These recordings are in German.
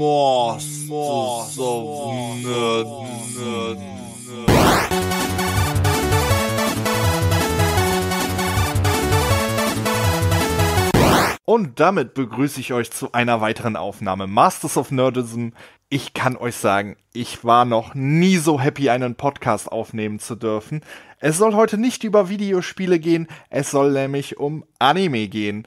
Masters of Nerd, Und damit begrüße ich euch zu einer weiteren Aufnahme Masters of Nerdism. Ich kann euch sagen, ich war noch nie so happy, einen Podcast aufnehmen zu dürfen. Es soll heute nicht über Videospiele gehen, es soll nämlich um Anime gehen.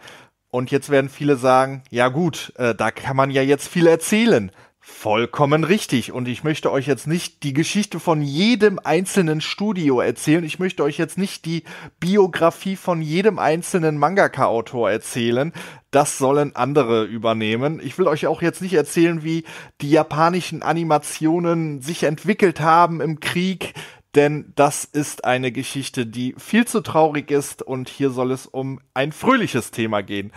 Und jetzt werden viele sagen, ja gut, äh, da kann man ja jetzt viel erzählen. Vollkommen richtig. Und ich möchte euch jetzt nicht die Geschichte von jedem einzelnen Studio erzählen. Ich möchte euch jetzt nicht die Biografie von jedem einzelnen Mangaka-Autor erzählen. Das sollen andere übernehmen. Ich will euch auch jetzt nicht erzählen, wie die japanischen Animationen sich entwickelt haben im Krieg. Denn das ist eine Geschichte, die viel zu traurig ist und hier soll es um ein fröhliches Thema gehen.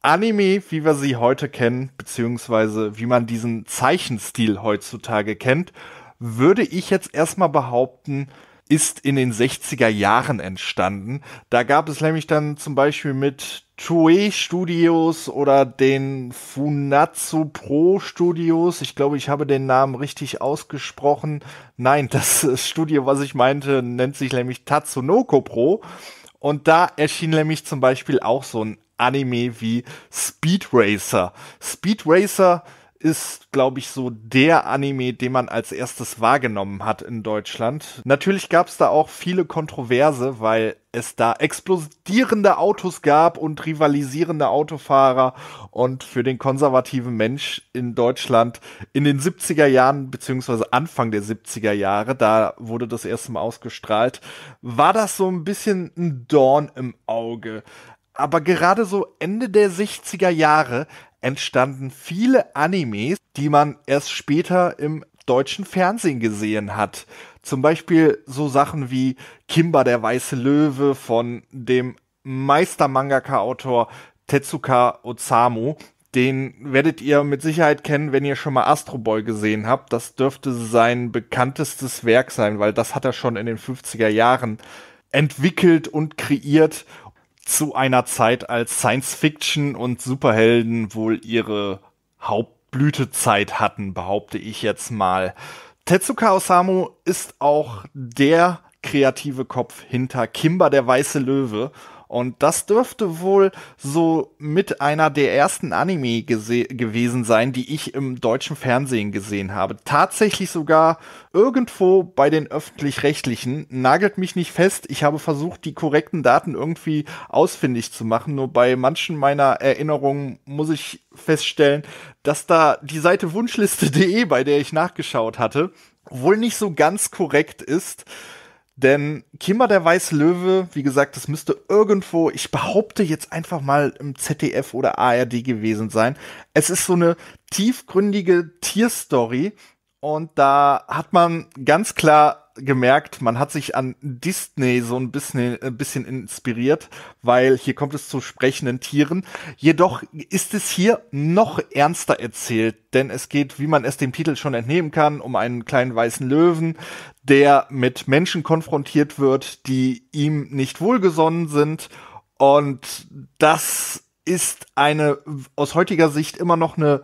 Anime, wie wir sie heute kennen, beziehungsweise wie man diesen Zeichenstil heutzutage kennt, würde ich jetzt erstmal behaupten, ist in den 60er Jahren entstanden. Da gab es nämlich dann zum Beispiel mit Toei Studios oder den Funatsu Pro Studios. Ich glaube, ich habe den Namen richtig ausgesprochen. Nein, das Studio, was ich meinte, nennt sich nämlich Tatsunoko Pro. Und da erschien nämlich zum Beispiel auch so ein Anime wie Speed Racer. Speed Racer ist, glaube ich, so der Anime, den man als erstes wahrgenommen hat in Deutschland. Natürlich gab es da auch viele Kontroverse, weil es da explodierende Autos gab und rivalisierende Autofahrer. Und für den konservativen Mensch in Deutschland in den 70er Jahren, beziehungsweise Anfang der 70er Jahre, da wurde das erste Mal ausgestrahlt, war das so ein bisschen ein Dorn im Auge. Aber gerade so Ende der 60er Jahre entstanden viele Animes, die man erst später im deutschen Fernsehen gesehen hat. Zum Beispiel so Sachen wie Kimba der weiße Löwe von dem Meister-Mangaka-Autor Tetsuka Osamu. Den werdet ihr mit Sicherheit kennen, wenn ihr schon mal Astro Boy gesehen habt. Das dürfte sein bekanntestes Werk sein, weil das hat er schon in den 50er Jahren entwickelt und kreiert zu einer Zeit, als Science Fiction und Superhelden wohl ihre Hauptblütezeit hatten, behaupte ich jetzt mal. Tetsuka Osamu ist auch der kreative Kopf hinter Kimba der weiße Löwe und das dürfte wohl so mit einer der ersten Anime gewesen sein, die ich im deutschen Fernsehen gesehen habe. Tatsächlich sogar irgendwo bei den öffentlich-rechtlichen. Nagelt mich nicht fest. Ich habe versucht, die korrekten Daten irgendwie ausfindig zu machen. Nur bei manchen meiner Erinnerungen muss ich feststellen, dass da die Seite wunschliste.de, bei der ich nachgeschaut hatte, wohl nicht so ganz korrekt ist. Denn Kimmer der Weiße Löwe, wie gesagt, das müsste irgendwo, ich behaupte jetzt einfach mal im ZDF oder ARD gewesen sein. Es ist so eine tiefgründige Tierstory und da hat man ganz klar gemerkt, man hat sich an Disney so ein bisschen, ein bisschen inspiriert, weil hier kommt es zu sprechenden Tieren. Jedoch ist es hier noch ernster erzählt, denn es geht, wie man es dem Titel schon entnehmen kann, um einen kleinen weißen Löwen, der mit Menschen konfrontiert wird, die ihm nicht wohlgesonnen sind. Und das ist eine aus heutiger Sicht immer noch eine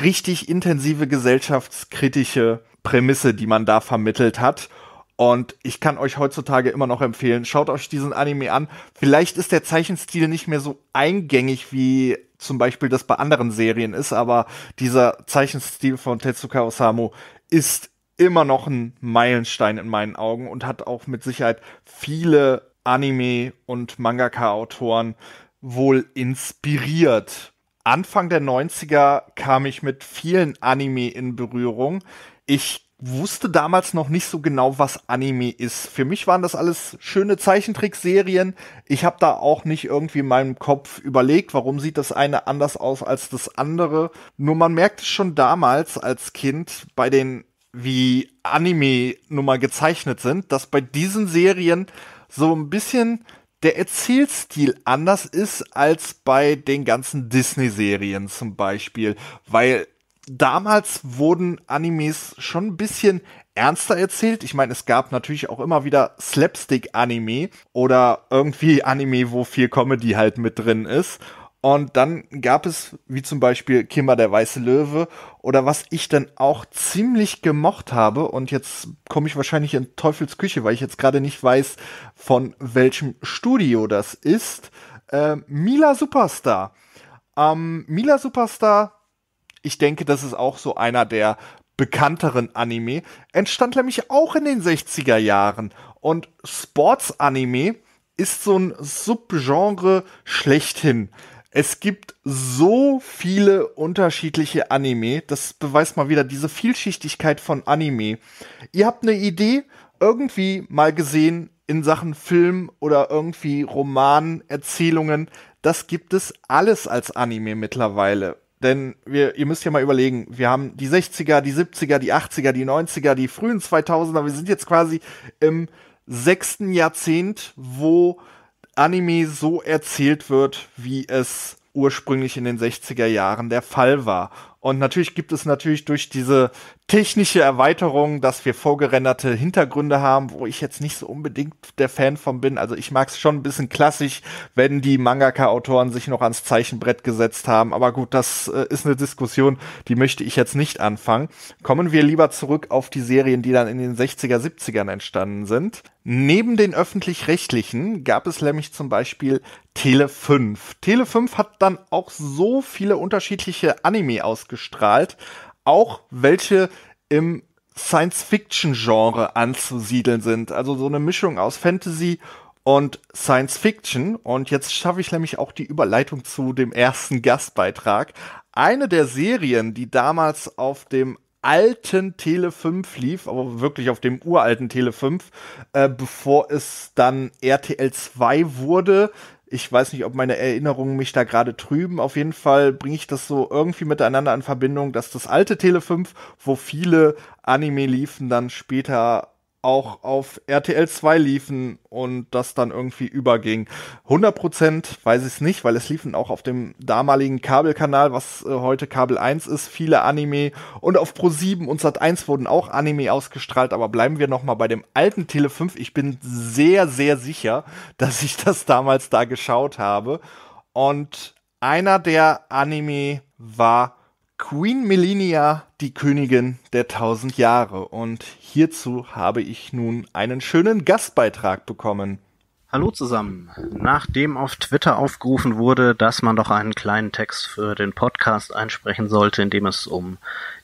richtig intensive gesellschaftskritische Prämisse, die man da vermittelt hat. Und ich kann euch heutzutage immer noch empfehlen, schaut euch diesen Anime an. Vielleicht ist der Zeichenstil nicht mehr so eingängig wie zum Beispiel das bei anderen Serien ist, aber dieser Zeichenstil von Tetsuka Osamu ist immer noch ein Meilenstein in meinen Augen und hat auch mit Sicherheit viele Anime- und Mangaka-Autoren wohl inspiriert. Anfang der 90er kam ich mit vielen Anime in Berührung. Ich wusste damals noch nicht so genau, was Anime ist. Für mich waren das alles schöne Zeichentrickserien. Ich habe da auch nicht irgendwie in meinem Kopf überlegt, warum sieht das eine anders aus als das andere. Nur man merkt es schon damals als Kind bei den wie Anime nun mal gezeichnet sind, dass bei diesen Serien so ein bisschen der Erzählstil anders ist als bei den ganzen Disney-Serien zum Beispiel, weil damals wurden Animes schon ein bisschen ernster erzählt. Ich meine, es gab natürlich auch immer wieder Slapstick-Anime oder irgendwie Anime, wo viel Comedy halt mit drin ist. Und dann gab es, wie zum Beispiel Kimber der Weiße Löwe, oder was ich dann auch ziemlich gemocht habe, und jetzt komme ich wahrscheinlich in Teufels Küche, weil ich jetzt gerade nicht weiß, von welchem Studio das ist. Äh, Mila Superstar. Ähm, Mila Superstar, ich denke, das ist auch so einer der bekannteren Anime, entstand nämlich auch in den 60er Jahren. Und Sports-Anime ist so ein Subgenre schlechthin. Es gibt so viele unterschiedliche Anime. Das beweist mal wieder diese Vielschichtigkeit von Anime. Ihr habt eine Idee, irgendwie mal gesehen in Sachen Film oder irgendwie Roman, Erzählungen. Das gibt es alles als Anime mittlerweile. Denn wir, ihr müsst ja mal überlegen, wir haben die 60er, die 70er, die 80er, die 90er, die frühen 2000er. Wir sind jetzt quasi im sechsten Jahrzehnt, wo Anime so erzählt wird, wie es ursprünglich in den 60er Jahren der Fall war. Und natürlich gibt es natürlich durch diese technische Erweiterung, dass wir vorgerenderte Hintergründe haben, wo ich jetzt nicht so unbedingt der Fan von bin. Also ich mag es schon ein bisschen klassisch, wenn die Mangaka-Autoren sich noch ans Zeichenbrett gesetzt haben. Aber gut, das äh, ist eine Diskussion, die möchte ich jetzt nicht anfangen. Kommen wir lieber zurück auf die Serien, die dann in den 60er, 70ern entstanden sind. Neben den öffentlich-rechtlichen gab es nämlich zum Beispiel Tele 5. Tele 5 hat dann auch so viele unterschiedliche Anime ausgestrahlt, auch welche im Science-Fiction-Genre anzusiedeln sind. Also so eine Mischung aus Fantasy und Science Fiction. Und jetzt schaffe ich nämlich auch die Überleitung zu dem ersten Gastbeitrag. Eine der Serien, die damals auf dem alten Tele 5 lief, aber wirklich auf dem uralten Tele 5, äh, bevor es dann RTL 2 wurde, ich weiß nicht, ob meine Erinnerungen mich da gerade trüben. Auf jeden Fall bringe ich das so irgendwie miteinander in Verbindung, dass das alte Tele 5, wo viele Anime liefen, dann später auch auf RTL 2 liefen und das dann irgendwie überging. 100% weiß ich es nicht, weil es liefen auch auf dem damaligen Kabelkanal, was äh, heute Kabel 1 ist, viele Anime und auf Pro 7 und Sat 1 wurden auch Anime ausgestrahlt, aber bleiben wir nochmal bei dem alten Tele 5. Ich bin sehr sehr sicher, dass ich das damals da geschaut habe und einer der Anime war Queen Melania, die Königin der tausend Jahre. Und hierzu habe ich nun einen schönen Gastbeitrag bekommen. Hallo zusammen. Nachdem auf Twitter aufgerufen wurde, dass man doch einen kleinen Text für den Podcast einsprechen sollte, in dem es um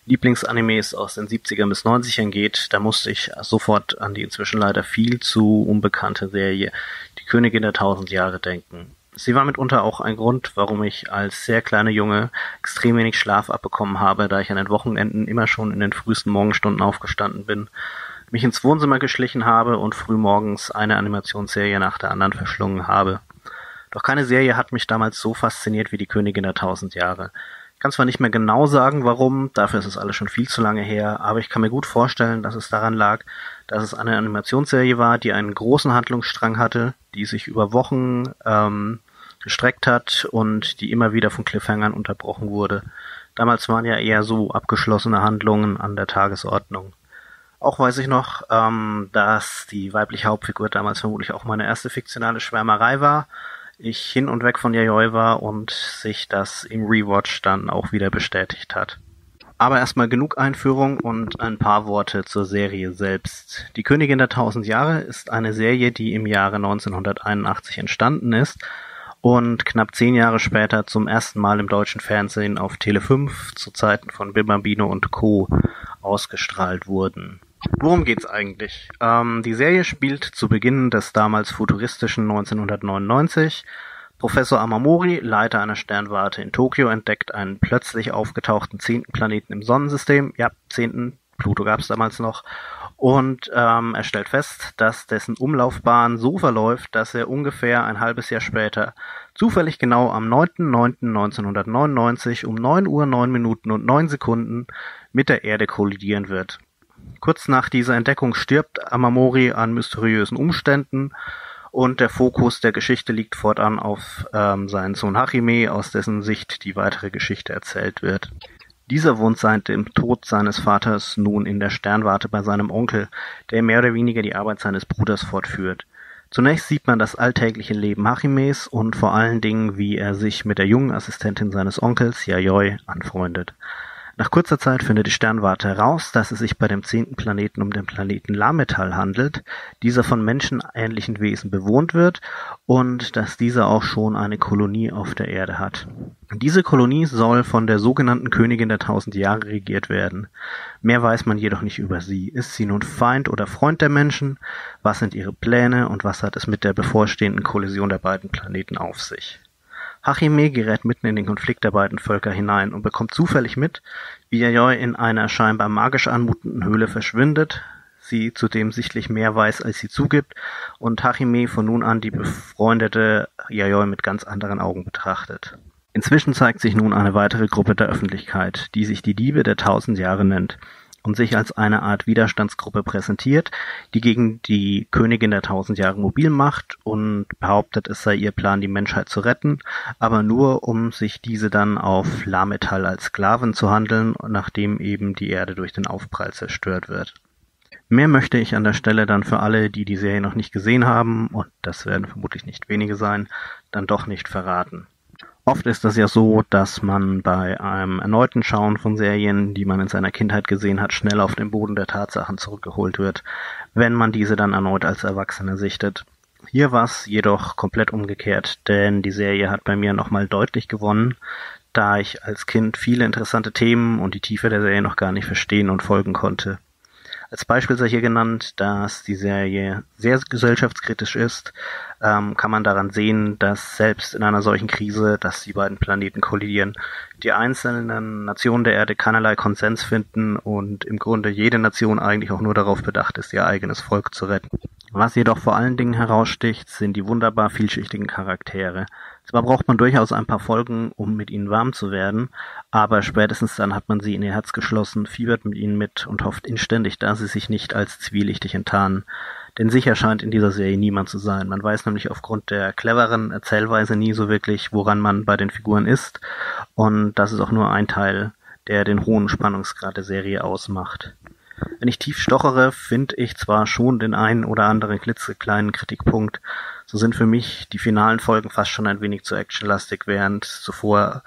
Lieblingsanimes aus den 70ern bis 90ern geht, da musste ich sofort an die inzwischen leider viel zu unbekannte Serie Die Königin der tausend Jahre denken. Sie war mitunter auch ein Grund, warum ich als sehr kleiner Junge extrem wenig Schlaf abbekommen habe, da ich an den Wochenenden immer schon in den frühesten Morgenstunden aufgestanden bin, mich ins Wohnzimmer geschlichen habe und frühmorgens eine Animationsserie nach der anderen verschlungen habe. Doch keine Serie hat mich damals so fasziniert wie die Königin der tausend Jahre. Kann zwar nicht mehr genau sagen, warum, dafür ist es alles schon viel zu lange her, aber ich kann mir gut vorstellen, dass es daran lag, dass es eine Animationsserie war, die einen großen Handlungsstrang hatte, die sich über Wochen ähm, gestreckt hat und die immer wieder von Cliffhangern unterbrochen wurde. Damals waren ja eher so abgeschlossene Handlungen an der Tagesordnung. Auch weiß ich noch, ähm, dass die weibliche Hauptfigur damals vermutlich auch meine erste fiktionale Schwärmerei war. Ich hin und weg von Yayoi war und sich das im Rewatch dann auch wieder bestätigt hat. Aber erstmal genug Einführung und ein paar Worte zur Serie selbst. Die Königin der Tausend Jahre ist eine Serie, die im Jahre 1981 entstanden ist und knapp zehn Jahre später zum ersten Mal im deutschen Fernsehen auf Tele 5 zu Zeiten von Bambino und Co. ausgestrahlt wurden. Worum geht's eigentlich? Ähm, die Serie spielt zu Beginn des damals futuristischen 1999. Professor Amamori, Leiter einer Sternwarte in Tokio, entdeckt einen plötzlich aufgetauchten zehnten Planeten im Sonnensystem. Ja, zehnten, Pluto gab's damals noch und ähm, er stellt fest, dass dessen Umlaufbahn so verläuft, dass er ungefähr ein halbes Jahr später zufällig genau am 9.9.1999 um 9 Uhr 9 Minuten und 9 Sekunden mit der Erde kollidieren wird. Kurz nach dieser Entdeckung stirbt Amamori an mysteriösen Umständen und der Fokus der Geschichte liegt fortan auf ähm, seinen Sohn Hachime, aus dessen Sicht die weitere Geschichte erzählt wird. Dieser wohnt seit dem Tod seines Vaters nun in der Sternwarte bei seinem Onkel, der mehr oder weniger die Arbeit seines Bruders fortführt. Zunächst sieht man das alltägliche Leben Hachimes und vor allen Dingen, wie er sich mit der jungen Assistentin seines Onkels, Yayoi, anfreundet. Nach kurzer Zeit findet die Sternwarte heraus, dass es sich bei dem zehnten Planeten um den Planeten Lametal handelt, dieser von menschenähnlichen Wesen bewohnt wird und dass dieser auch schon eine Kolonie auf der Erde hat. Diese Kolonie soll von der sogenannten Königin der tausend Jahre regiert werden. Mehr weiß man jedoch nicht über sie. Ist sie nun Feind oder Freund der Menschen? Was sind ihre Pläne und was hat es mit der bevorstehenden Kollision der beiden Planeten auf sich? Hachime gerät mitten in den Konflikt der beiden Völker hinein und bekommt zufällig mit, wie Yayoi in einer scheinbar magisch anmutenden Höhle verschwindet, sie zudem sichtlich mehr weiß, als sie zugibt, und Hachime von nun an die befreundete Yayoi mit ganz anderen Augen betrachtet. Inzwischen zeigt sich nun eine weitere Gruppe der Öffentlichkeit, die sich die Diebe der tausend Jahre nennt und sich als eine Art Widerstandsgruppe präsentiert, die gegen die Königin der tausend Jahre mobil macht und behauptet, es sei ihr Plan, die Menschheit zu retten, aber nur um sich diese dann auf Lametall als Sklaven zu handeln, nachdem eben die Erde durch den Aufprall zerstört wird. Mehr möchte ich an der Stelle dann für alle, die die Serie noch nicht gesehen haben, und das werden vermutlich nicht wenige sein, dann doch nicht verraten. Oft ist es ja so, dass man bei einem erneuten Schauen von Serien, die man in seiner Kindheit gesehen hat, schnell auf den Boden der Tatsachen zurückgeholt wird, wenn man diese dann erneut als Erwachsener sichtet. Hier war es jedoch komplett umgekehrt, denn die Serie hat bei mir nochmal deutlich gewonnen, da ich als Kind viele interessante Themen und die Tiefe der Serie noch gar nicht verstehen und folgen konnte. Als Beispiel sei hier genannt, dass die Serie sehr gesellschaftskritisch ist, ähm, kann man daran sehen, dass selbst in einer solchen Krise, dass die beiden Planeten kollidieren, die einzelnen Nationen der Erde keinerlei Konsens finden und im Grunde jede Nation eigentlich auch nur darauf bedacht ist, ihr eigenes Volk zu retten. Was jedoch vor allen Dingen heraussticht, sind die wunderbar vielschichtigen Charaktere. Zwar braucht man durchaus ein paar Folgen, um mit ihnen warm zu werden, aber spätestens dann hat man sie in ihr Herz geschlossen, fiebert mit ihnen mit und hofft inständig, dass sie sich nicht als zwielichtig enttarnen. Denn sicher scheint in dieser Serie niemand zu sein. Man weiß nämlich aufgrund der cleveren Erzählweise nie so wirklich, woran man bei den Figuren ist. Und das ist auch nur ein Teil, der den hohen Spannungsgrad der Serie ausmacht. Wenn ich tief stochere, finde ich zwar schon den einen oder anderen klitzekleinen Kritikpunkt, so sind für mich die finalen Folgen fast schon ein wenig zu actionlastig, während zuvor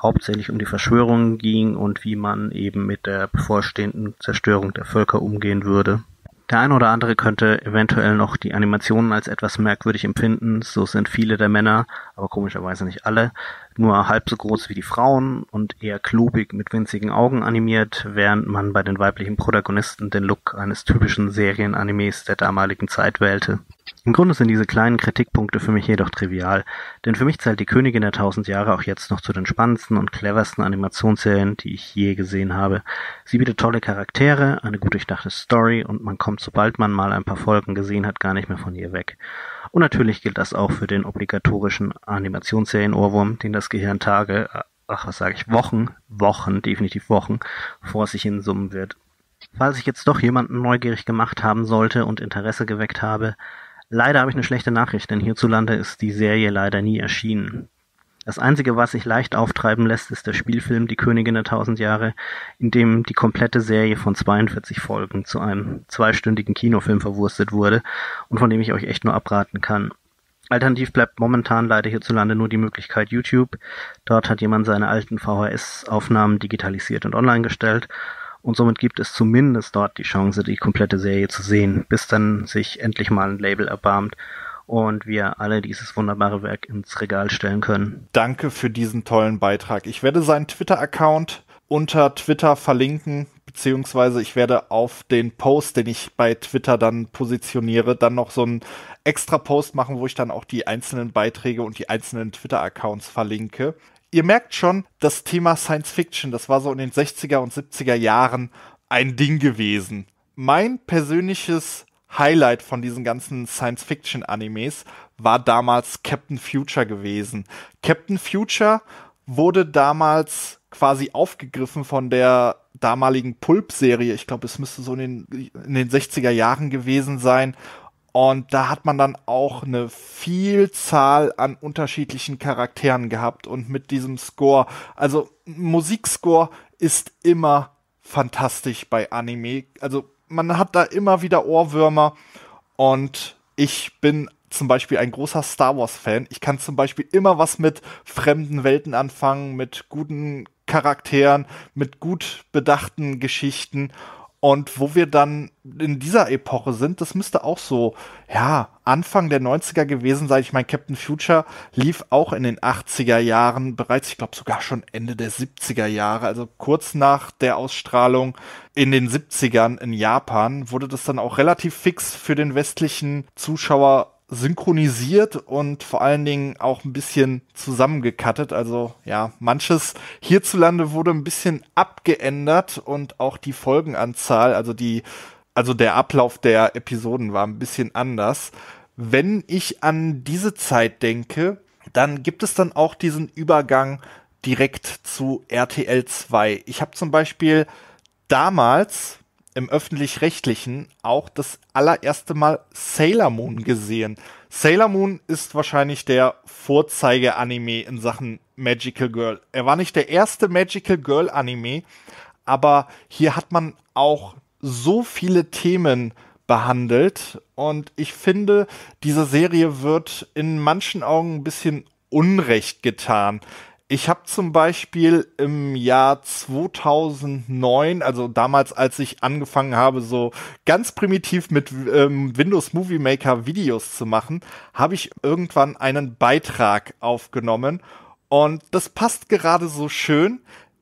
hauptsächlich um die Verschwörungen ging und wie man eben mit der bevorstehenden Zerstörung der Völker umgehen würde. Der eine oder andere könnte eventuell noch die Animationen als etwas merkwürdig empfinden, so sind viele der Männer, aber komischerweise nicht alle, nur halb so groß wie die Frauen und eher klobig mit winzigen Augen animiert, während man bei den weiblichen Protagonisten den Look eines typischen Serienanimes der damaligen Zeit wählte. Im Grunde sind diese kleinen Kritikpunkte für mich jedoch trivial, denn für mich zählt die Königin der tausend Jahre auch jetzt noch zu den spannendsten und cleversten Animationsserien, die ich je gesehen habe. Sie bietet tolle Charaktere, eine gut durchdachte Story und man kommt, sobald man mal ein paar Folgen gesehen hat, gar nicht mehr von ihr weg. Und natürlich gilt das auch für den obligatorischen Animationsserien-Ohrwurm, den das Gehirn Tage, ach was sage ich, Wochen, Wochen, definitiv Wochen, vor sich hin summen wird. Falls ich jetzt doch jemanden neugierig gemacht haben sollte und Interesse geweckt habe, leider habe ich eine schlechte Nachricht, denn hierzulande ist die Serie leider nie erschienen. Das Einzige, was sich leicht auftreiben lässt, ist der Spielfilm Die Königin der Tausend Jahre, in dem die komplette Serie von 42 Folgen zu einem zweistündigen Kinofilm verwurstet wurde und von dem ich euch echt nur abraten kann. Alternativ bleibt momentan leider hierzulande nur die Möglichkeit YouTube. Dort hat jemand seine alten VHS-Aufnahmen digitalisiert und online gestellt und somit gibt es zumindest dort die Chance, die komplette Serie zu sehen, bis dann sich endlich mal ein Label erbarmt und wir alle dieses wunderbare Werk ins Regal stellen können. Danke für diesen tollen Beitrag. Ich werde seinen Twitter-Account unter Twitter verlinken, beziehungsweise ich werde auf den Post, den ich bei Twitter dann positioniere, dann noch so einen extra Post machen, wo ich dann auch die einzelnen Beiträge und die einzelnen Twitter-Accounts verlinke. Ihr merkt schon, das Thema Science Fiction, das war so in den 60er und 70er Jahren ein Ding gewesen. Mein persönliches Highlight von diesen ganzen Science-Fiction-Animes war damals Captain Future gewesen. Captain Future wurde damals quasi aufgegriffen von der damaligen Pulp-Serie. Ich glaube, es müsste so in den, in den 60er Jahren gewesen sein. Und da hat man dann auch eine Vielzahl an unterschiedlichen Charakteren gehabt und mit diesem Score. Also Musikscore ist immer fantastisch bei Anime. Also man hat da immer wieder Ohrwürmer und ich bin zum Beispiel ein großer Star Wars-Fan. Ich kann zum Beispiel immer was mit fremden Welten anfangen, mit guten Charakteren, mit gut bedachten Geschichten. Und wo wir dann in dieser Epoche sind, das müsste auch so, ja, Anfang der 90er gewesen sein. Ich meine, Captain Future lief auch in den 80er Jahren bereits, ich glaube sogar schon Ende der 70er Jahre, also kurz nach der Ausstrahlung in den 70ern in Japan, wurde das dann auch relativ fix für den westlichen Zuschauer synchronisiert und vor allen Dingen auch ein bisschen zusammengekattet. Also ja, manches hierzulande wurde ein bisschen abgeändert und auch die Folgenanzahl, also die, also der Ablauf der Episoden war ein bisschen anders. Wenn ich an diese Zeit denke, dann gibt es dann auch diesen Übergang direkt zu RTL 2. Ich habe zum Beispiel damals im öffentlich-rechtlichen auch das allererste Mal Sailor Moon gesehen. Sailor Moon ist wahrscheinlich der Vorzeige-Anime in Sachen Magical Girl. Er war nicht der erste Magical Girl Anime, aber hier hat man auch so viele Themen behandelt und ich finde, diese Serie wird in manchen Augen ein bisschen Unrecht getan. Ich habe zum Beispiel im Jahr 2009, also damals, als ich angefangen habe, so ganz primitiv mit ähm, Windows Movie Maker Videos zu machen, habe ich irgendwann einen Beitrag aufgenommen und das passt gerade so schön.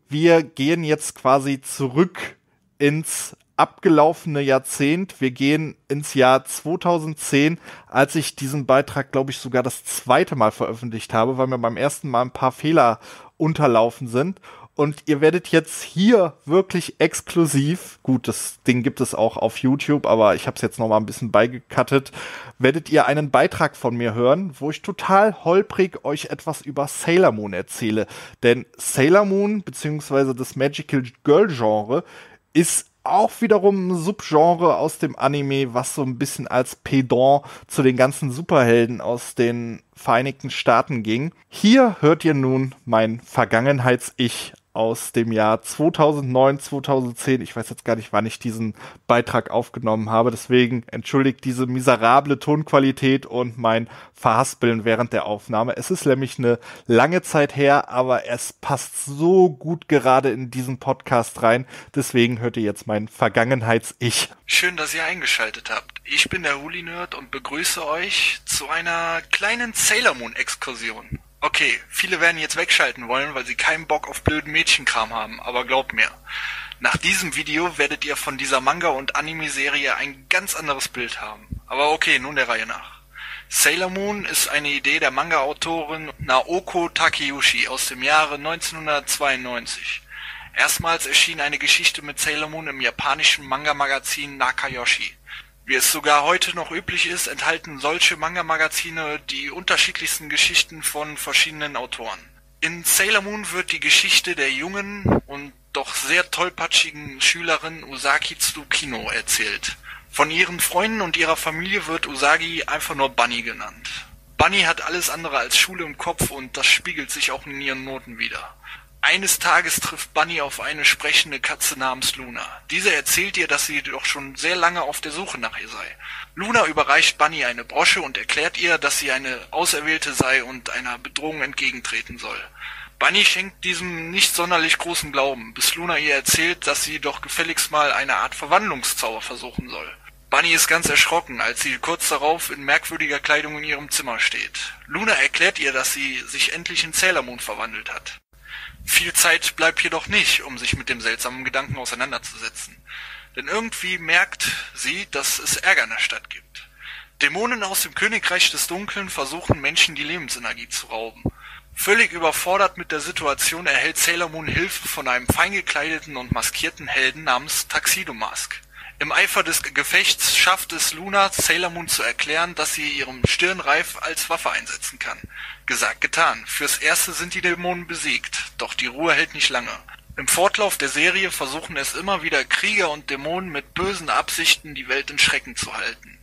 Wir gehen jetzt quasi zurück ins abgelaufene Jahrzehnt. Wir gehen ins Jahr 2010, als ich diesen Beitrag, glaube ich, sogar das zweite Mal veröffentlicht habe, weil mir beim ersten Mal ein paar Fehler unterlaufen sind. Und ihr werdet jetzt hier wirklich exklusiv, gut, das Ding gibt es auch auf YouTube, aber ich habe es jetzt noch mal ein bisschen beigekattet, werdet ihr einen Beitrag von mir hören, wo ich total holprig euch etwas über Sailor Moon erzähle. Denn Sailor Moon beziehungsweise das Magical Girl Genre ist auch wiederum ein Subgenre aus dem Anime, was so ein bisschen als Pedant zu den ganzen Superhelden aus den Vereinigten Staaten ging. Hier hört ihr nun mein Vergangenheits-Ich aus dem Jahr 2009, 2010. Ich weiß jetzt gar nicht, wann ich diesen Beitrag aufgenommen habe. Deswegen entschuldigt diese miserable Tonqualität und mein Verhaspeln während der Aufnahme. Es ist nämlich eine lange Zeit her, aber es passt so gut gerade in diesen Podcast rein. Deswegen hört ihr jetzt mein Vergangenheits-Ich. Schön, dass ihr eingeschaltet habt. Ich bin der Huli Nerd und begrüße euch zu einer kleinen Sailor Moon Exkursion. Okay, viele werden jetzt wegschalten wollen, weil sie keinen Bock auf blöden Mädchenkram haben, aber glaubt mir, nach diesem Video werdet ihr von dieser Manga- und Anime-Serie ein ganz anderes Bild haben. Aber okay, nun der Reihe nach. Sailor Moon ist eine Idee der Manga-Autorin Naoko Takeuchi aus dem Jahre 1992. Erstmals erschien eine Geschichte mit Sailor Moon im japanischen Manga-Magazin Nakayoshi. Wie es sogar heute noch üblich ist, enthalten solche Manga-Magazine die unterschiedlichsten Geschichten von verschiedenen Autoren. In Sailor Moon wird die Geschichte der jungen und doch sehr tollpatschigen Schülerin Usagi Tsukino erzählt. Von ihren Freunden und ihrer Familie wird Usagi einfach nur Bunny genannt. Bunny hat alles andere als Schule im Kopf und das spiegelt sich auch in ihren Noten wider. Eines Tages trifft Bunny auf eine sprechende Katze namens Luna. Diese erzählt ihr, dass sie doch schon sehr lange auf der Suche nach ihr sei. Luna überreicht Bunny eine Brosche und erklärt ihr, dass sie eine Auserwählte sei und einer Bedrohung entgegentreten soll. Bunny schenkt diesem nicht sonderlich großen Glauben, bis Luna ihr erzählt, dass sie doch gefälligst mal eine Art Verwandlungszauber versuchen soll. Bunny ist ganz erschrocken, als sie kurz darauf in merkwürdiger Kleidung in ihrem Zimmer steht. Luna erklärt ihr, dass sie sich endlich in Moon verwandelt hat. Viel Zeit bleibt jedoch nicht, um sich mit dem seltsamen Gedanken auseinanderzusetzen. Denn irgendwie merkt sie, dass es Ärger in der Stadt gibt. Dämonen aus dem Königreich des Dunkeln versuchen Menschen die Lebensenergie zu rauben. Völlig überfordert mit der Situation erhält Sailor Moon Hilfe von einem feingekleideten und maskierten Helden namens Tuxedo Mask. Im Eifer des Gefechts schafft es Luna, Sailor Moon zu erklären, dass sie ihren Stirnreif als Waffe einsetzen kann. Gesagt, getan. Fürs Erste sind die Dämonen besiegt, doch die Ruhe hält nicht lange. Im Fortlauf der Serie versuchen es immer wieder Krieger und Dämonen mit bösen Absichten, die Welt in Schrecken zu halten.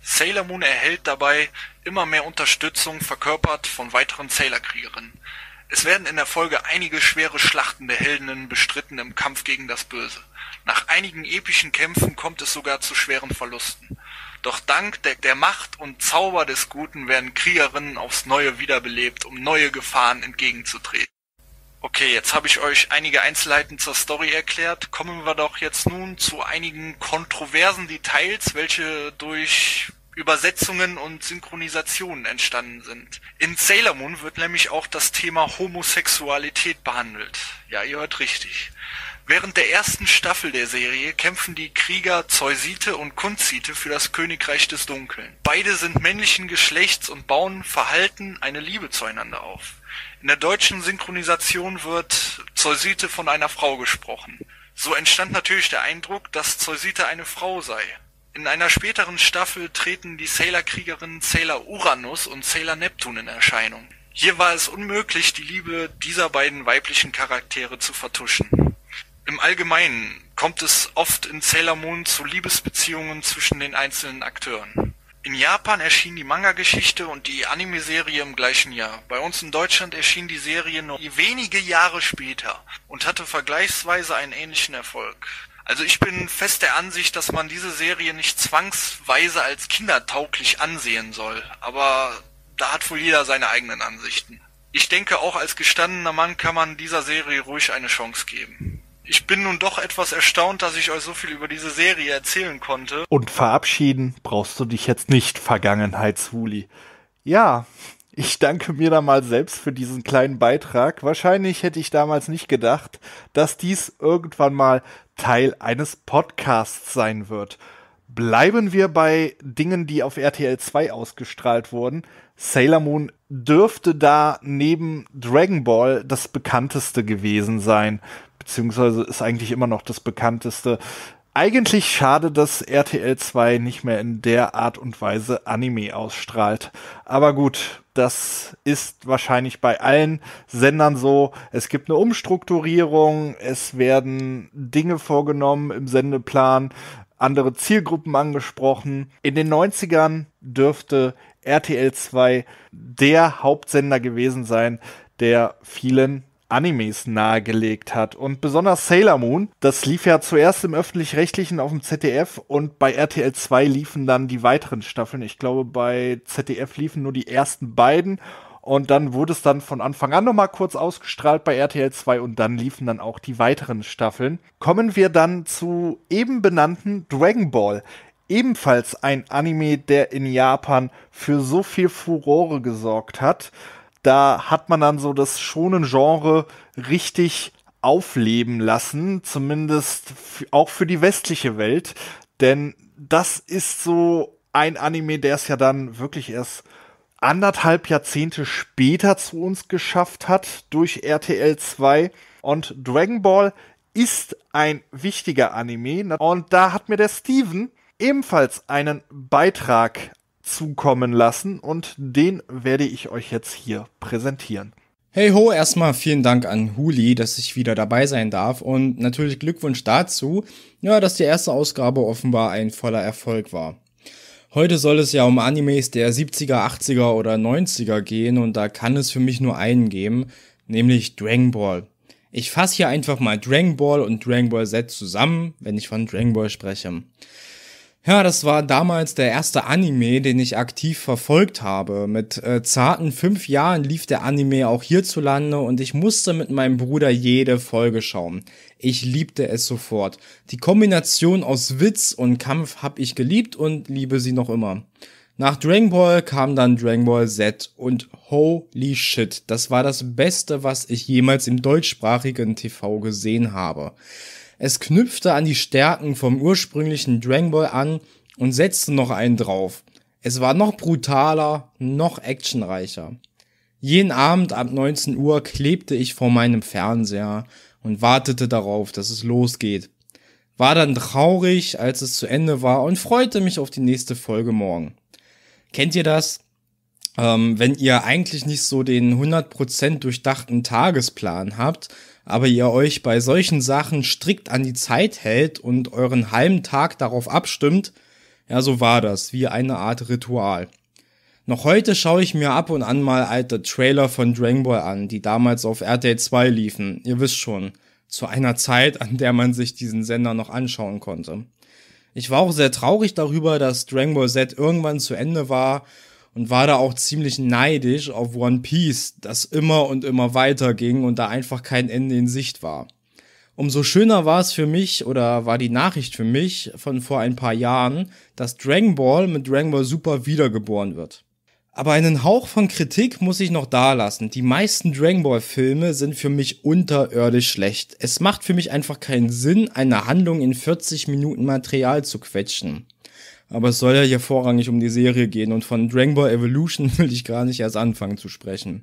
Sailor Moon erhält dabei immer mehr Unterstützung, verkörpert von weiteren Sailor-Kriegerinnen. Es werden in der Folge einige schwere Schlachten der Heldinnen bestritten im Kampf gegen das Böse. Nach einigen epischen Kämpfen kommt es sogar zu schweren Verlusten. Doch dank der, der Macht und Zauber des Guten werden Kriegerinnen aufs Neue wiederbelebt, um neue Gefahren entgegenzutreten. Okay, jetzt habe ich euch einige Einzelheiten zur Story erklärt. Kommen wir doch jetzt nun zu einigen kontroversen Details, welche durch Übersetzungen und Synchronisationen entstanden sind. In Sailor Moon wird nämlich auch das Thema Homosexualität behandelt. Ja, ihr hört richtig. Während der ersten Staffel der Serie kämpfen die Krieger Zeusite und Kunzite für das Königreich des Dunkeln. Beide sind männlichen Geschlechts und bauen verhalten eine Liebe zueinander auf. In der deutschen Synchronisation wird Zeusite von einer Frau gesprochen. So entstand natürlich der Eindruck, dass Zeusite eine Frau sei. In einer späteren Staffel treten die Sailor-Kriegerinnen Sailor Uranus und Sailor Neptun in Erscheinung. Hier war es unmöglich, die Liebe dieser beiden weiblichen Charaktere zu vertuschen. Im Allgemeinen kommt es oft in Sailor Moon zu Liebesbeziehungen zwischen den einzelnen Akteuren. In Japan erschien die Manga-Geschichte und die Anime-Serie im gleichen Jahr. Bei uns in Deutschland erschien die Serie nur wenige Jahre später und hatte vergleichsweise einen ähnlichen Erfolg. Also ich bin fest der Ansicht, dass man diese Serie nicht zwangsweise als kindertauglich ansehen soll, aber da hat wohl jeder seine eigenen Ansichten. Ich denke, auch als gestandener Mann kann man dieser Serie ruhig eine Chance geben. Ich bin nun doch etwas erstaunt, dass ich euch so viel über diese Serie erzählen konnte. Und verabschieden brauchst du dich jetzt nicht, Vergangenheitshuli. Ja, ich danke mir da mal selbst für diesen kleinen Beitrag. Wahrscheinlich hätte ich damals nicht gedacht, dass dies irgendwann mal Teil eines Podcasts sein wird. Bleiben wir bei Dingen, die auf RTL 2 ausgestrahlt wurden. Sailor Moon dürfte da neben Dragon Ball das bekannteste gewesen sein, beziehungsweise ist eigentlich immer noch das bekannteste. Eigentlich schade, dass RTL 2 nicht mehr in der Art und Weise Anime ausstrahlt. Aber gut, das ist wahrscheinlich bei allen Sendern so. Es gibt eine Umstrukturierung, es werden Dinge vorgenommen im Sendeplan, andere Zielgruppen angesprochen. In den 90ern dürfte RTL 2 der Hauptsender gewesen sein, der vielen Animes nahegelegt hat. Und besonders Sailor Moon, das lief ja zuerst im öffentlich-rechtlichen auf dem ZDF und bei RTL 2 liefen dann die weiteren Staffeln. Ich glaube, bei ZDF liefen nur die ersten beiden und dann wurde es dann von Anfang an nochmal kurz ausgestrahlt bei RTL 2 und dann liefen dann auch die weiteren Staffeln. Kommen wir dann zu eben benannten Dragon Ball. Ebenfalls ein Anime, der in Japan für so viel Furore gesorgt hat da hat man dann so das schonen Genre richtig aufleben lassen, zumindest auch für die westliche Welt, denn das ist so ein Anime, der es ja dann wirklich erst anderthalb Jahrzehnte später zu uns geschafft hat durch RTL 2 und Dragon Ball ist ein wichtiger Anime. Und da hat mir der Steven ebenfalls einen Beitrag zukommen lassen und den werde ich euch jetzt hier präsentieren. Hey ho, erstmal vielen Dank an Huli, dass ich wieder dabei sein darf und natürlich Glückwunsch dazu, ja, dass die erste Ausgabe offenbar ein voller Erfolg war. Heute soll es ja um Animes der 70er, 80er oder 90er gehen und da kann es für mich nur einen geben, nämlich Dragon Ball. Ich fasse hier einfach mal Dragon Ball und Dragon Ball Z zusammen, wenn ich von Dragon Ball spreche. Ja, das war damals der erste Anime, den ich aktiv verfolgt habe. Mit äh, zarten fünf Jahren lief der Anime auch hierzulande und ich musste mit meinem Bruder jede Folge schauen. Ich liebte es sofort. Die Kombination aus Witz und Kampf hab ich geliebt und liebe sie noch immer. Nach Dragon Ball kam dann Dragon Ball Z und holy shit, das war das Beste, was ich jemals im deutschsprachigen TV gesehen habe. Es knüpfte an die Stärken vom ursprünglichen Dragon Ball an und setzte noch einen drauf. Es war noch brutaler, noch actionreicher. Jeden Abend ab 19 Uhr klebte ich vor meinem Fernseher und wartete darauf, dass es losgeht. War dann traurig, als es zu Ende war und freute mich auf die nächste Folge morgen. Kennt ihr das? Ähm, wenn ihr eigentlich nicht so den 100% durchdachten Tagesplan habt, aber ihr euch bei solchen Sachen strikt an die Zeit hält und euren halben Tag darauf abstimmt, ja, so war das, wie eine Art Ritual. Noch heute schaue ich mir ab und an mal alte Trailer von Dragon Ball an, die damals auf RTL 2 liefen. Ihr wisst schon, zu einer Zeit, an der man sich diesen Sender noch anschauen konnte. Ich war auch sehr traurig darüber, dass Dragon Ball Z irgendwann zu Ende war und war da auch ziemlich neidisch auf One Piece, das immer und immer weiter ging und da einfach kein Ende in Sicht war. Umso schöner war es für mich oder war die Nachricht für mich von vor ein paar Jahren, dass Dragon Ball mit Dragon Ball Super wiedergeboren wird. Aber einen Hauch von Kritik muss ich noch dalassen. Die meisten Dragon Ball Filme sind für mich unterirdisch schlecht. Es macht für mich einfach keinen Sinn, eine Handlung in 40 Minuten Material zu quetschen. Aber es soll ja hier vorrangig um die Serie gehen und von Dragon Ball Evolution will ich gar nicht erst anfangen zu sprechen.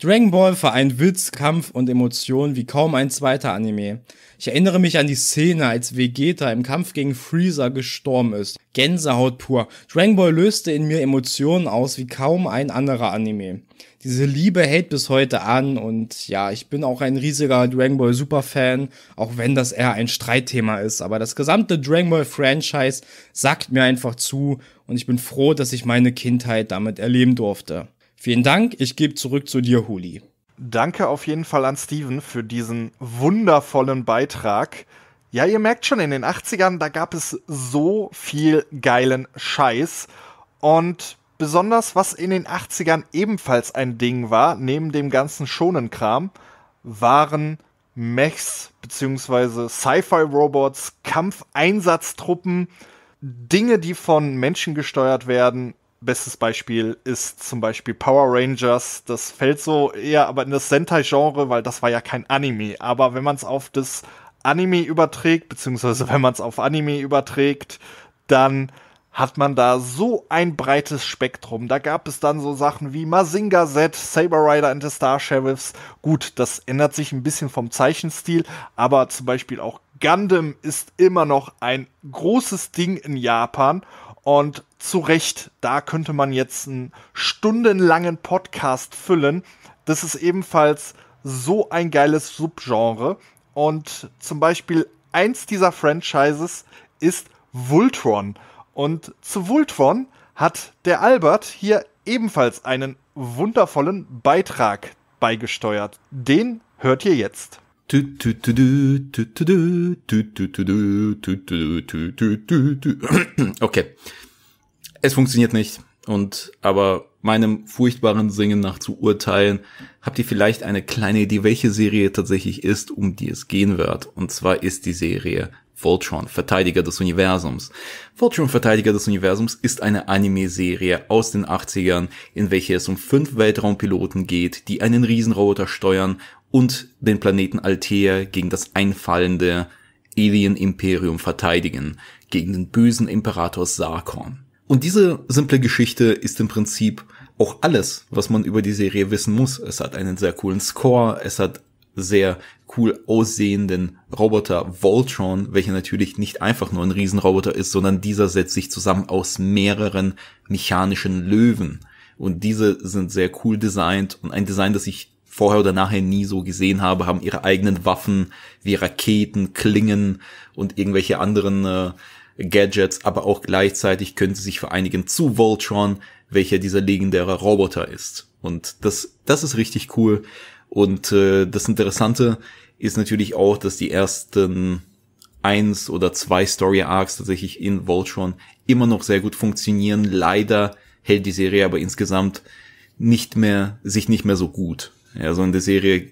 Dragon Ball vereint Witz, Kampf und Emotionen wie kaum ein zweiter Anime. Ich erinnere mich an die Szene, als Vegeta im Kampf gegen Freezer gestorben ist. Gänsehaut pur. Dragon Ball löste in mir Emotionen aus wie kaum ein anderer Anime. Diese Liebe hält bis heute an und ja, ich bin auch ein riesiger Dragon Ball Super Fan, auch wenn das eher ein Streitthema ist. Aber das gesamte Dragon Ball Franchise sagt mir einfach zu und ich bin froh, dass ich meine Kindheit damit erleben durfte. Vielen Dank, ich gebe zurück zu dir, Huli. Danke auf jeden Fall an Steven für diesen wundervollen Beitrag. Ja, ihr merkt schon, in den 80ern, da gab es so viel geilen Scheiß. Und besonders, was in den 80ern ebenfalls ein Ding war, neben dem ganzen Schonenkram, waren Mechs bzw. Sci-Fi-Robots, Kampfeinsatztruppen, Dinge, die von Menschen gesteuert werden, Bestes Beispiel ist zum Beispiel Power Rangers. Das fällt so eher aber in das Sentai-Genre, weil das war ja kein Anime. Aber wenn man es auf das Anime überträgt, beziehungsweise wenn man es auf Anime überträgt, dann hat man da so ein breites Spektrum. Da gab es dann so Sachen wie Mazinga Z, Saber Rider and the Star Sheriffs. Gut, das ändert sich ein bisschen vom Zeichenstil, aber zum Beispiel auch Gundam ist immer noch ein großes Ding in Japan und zu Recht, da könnte man jetzt einen stundenlangen Podcast füllen. Das ist ebenfalls so ein geiles Subgenre. Und zum Beispiel eins dieser Franchises ist Voltron. Und zu Voltron hat der Albert hier ebenfalls einen wundervollen Beitrag beigesteuert. Den hört ihr jetzt. Okay. Es funktioniert nicht. Und aber meinem furchtbaren Singen nach zu urteilen, habt ihr vielleicht eine kleine Idee, welche Serie tatsächlich ist, um die es gehen wird. Und zwar ist die Serie Voltron, Verteidiger des Universums. Voltron, Verteidiger des Universums ist eine Anime-Serie aus den 80ern, in welcher es um fünf Weltraumpiloten geht, die einen Riesenroboter steuern und den Planeten Altea gegen das einfallende Alien-Imperium verteidigen, gegen den bösen Imperator Sarkon. Und diese simple Geschichte ist im Prinzip auch alles, was man über die Serie wissen muss. Es hat einen sehr coolen Score, es hat sehr cool aussehenden Roboter Voltron, welcher natürlich nicht einfach nur ein Riesenroboter ist, sondern dieser setzt sich zusammen aus mehreren mechanischen Löwen. Und diese sind sehr cool designt und ein Design, das ich vorher oder nachher nie so gesehen habe, haben ihre eigenen Waffen wie Raketen, Klingen und irgendwelche anderen äh, Gadgets, aber auch gleichzeitig können sie sich vereinigen zu Voltron, welcher dieser legendäre Roboter ist. Und das, das ist richtig cool. Und äh, das Interessante ist natürlich auch, dass die ersten eins oder zwei Story Arcs tatsächlich in Voltron immer noch sehr gut funktionieren. Leider hält die Serie aber insgesamt nicht mehr, sich nicht mehr so gut. Ja, so in der Serie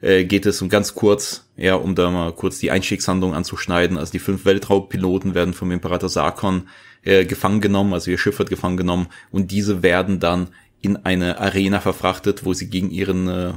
äh, geht es um ganz kurz, ja, um da mal kurz die Einstiegshandlung anzuschneiden. Also die fünf Weltraumpiloten werden vom Imperator Sarkon äh, gefangen genommen, also ihr Schiff wird gefangen genommen und diese werden dann in eine Arena verfrachtet, wo sie gegen ihren äh,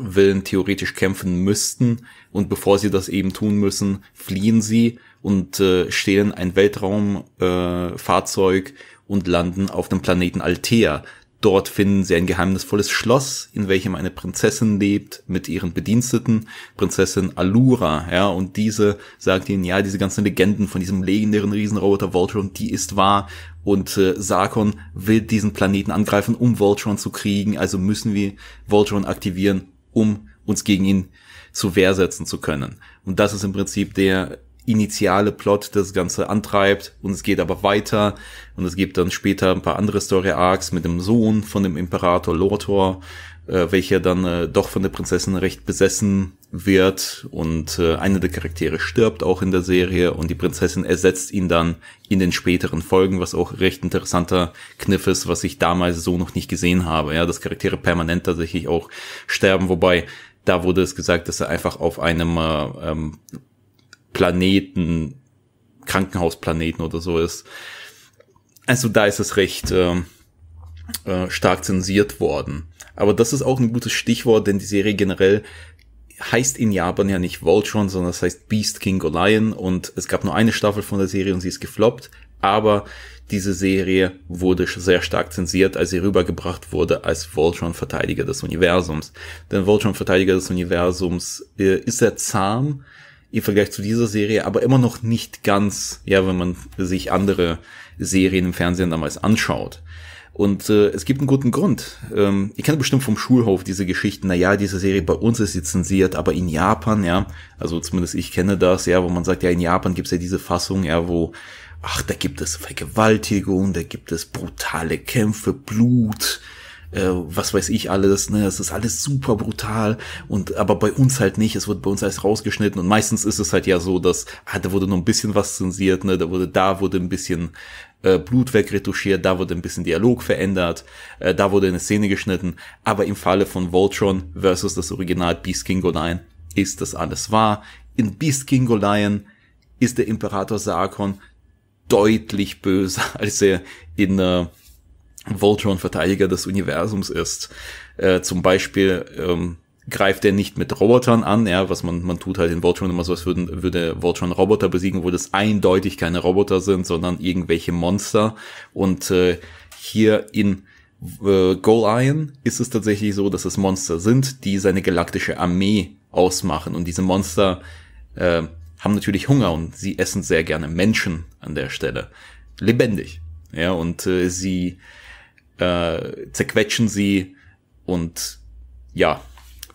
Willen theoretisch kämpfen müssten und bevor sie das eben tun müssen, fliehen sie und äh, stehlen ein Weltraumfahrzeug äh, und landen auf dem Planeten Altea. Dort finden sie ein geheimnisvolles Schloss, in welchem eine Prinzessin lebt mit ihren Bediensteten, Prinzessin Allura, ja, und diese sagt ihnen, ja, diese ganzen Legenden von diesem legendären Riesenroboter Voltron, die ist wahr und äh, Sarkon will diesen Planeten angreifen, um Voltron zu kriegen, also müssen wir Voltron aktivieren, um uns gegen ihn zu Wehr setzen zu können. Und das ist im Prinzip der initiale Plot das Ganze antreibt. Und es geht aber weiter. Und es gibt dann später ein paar andere Story Arcs mit dem Sohn von dem Imperator Lothor, welcher dann äh, doch von der Prinzessin recht besessen wird und äh, einer der Charaktere stirbt auch in der Serie und die Prinzessin ersetzt ihn dann in den späteren Folgen, was auch recht interessanter Kniff ist, was ich damals so noch nicht gesehen habe, ja, dass Charaktere permanent tatsächlich auch sterben, wobei da wurde es gesagt, dass er einfach auf einem äh, ähm, Planeten, Krankenhausplaneten oder so ist. Also da ist es recht äh, äh, stark zensiert worden. Aber das ist auch ein gutes Stichwort, denn die Serie generell heißt in Japan ja nicht Voltron, sondern es heißt Beast King Lion und es gab nur eine Staffel von der Serie und sie ist gefloppt, aber diese Serie wurde sehr stark zensiert, als sie rübergebracht wurde als Voltron Verteidiger des Universums. Denn Voltron Verteidiger des Universums äh, ist sehr zahm im Vergleich zu dieser Serie, aber immer noch nicht ganz, ja, wenn man sich andere Serien im Fernsehen damals anschaut. Und äh, es gibt einen guten Grund. Ähm, ihr kennt bestimmt vom Schulhof diese Geschichten, na ja, diese Serie bei uns ist jetzt zensiert, aber in Japan, ja, also zumindest ich kenne das, ja, wo man sagt, ja, in Japan gibt's ja diese Fassung, ja, wo, ach, da gibt es Vergewaltigung, da gibt es brutale Kämpfe, Blut, äh, was weiß ich alles, ne, es ist alles super brutal. Und aber bei uns halt nicht, es wird bei uns alles rausgeschnitten. Und meistens ist es halt ja so, dass ah, da wurde nur ein bisschen was zensiert, ne, da wurde da wurde ein bisschen äh, Blut wegretuschiert, da wurde ein bisschen Dialog verändert, äh, da wurde eine Szene geschnitten, aber im Falle von Voltron versus das Original Beast King Lion ist das alles wahr. In Beast King Lion ist der Imperator Sarkon deutlich böser, als er in äh, Voltron Verteidiger des Universums ist. Äh, zum Beispiel ähm, greift er nicht mit Robotern an, ja, was man, man tut halt in Voltron immer so, als würden, würde Voltron Roboter besiegen, wo das eindeutig keine Roboter sind, sondern irgendwelche Monster. Und äh, hier in äh, Goal Iron ist es tatsächlich so, dass es Monster sind, die seine galaktische Armee ausmachen. Und diese Monster äh, haben natürlich Hunger und sie essen sehr gerne Menschen an der Stelle. Lebendig. Ja, und äh, sie äh, zerquetschen sie und ja,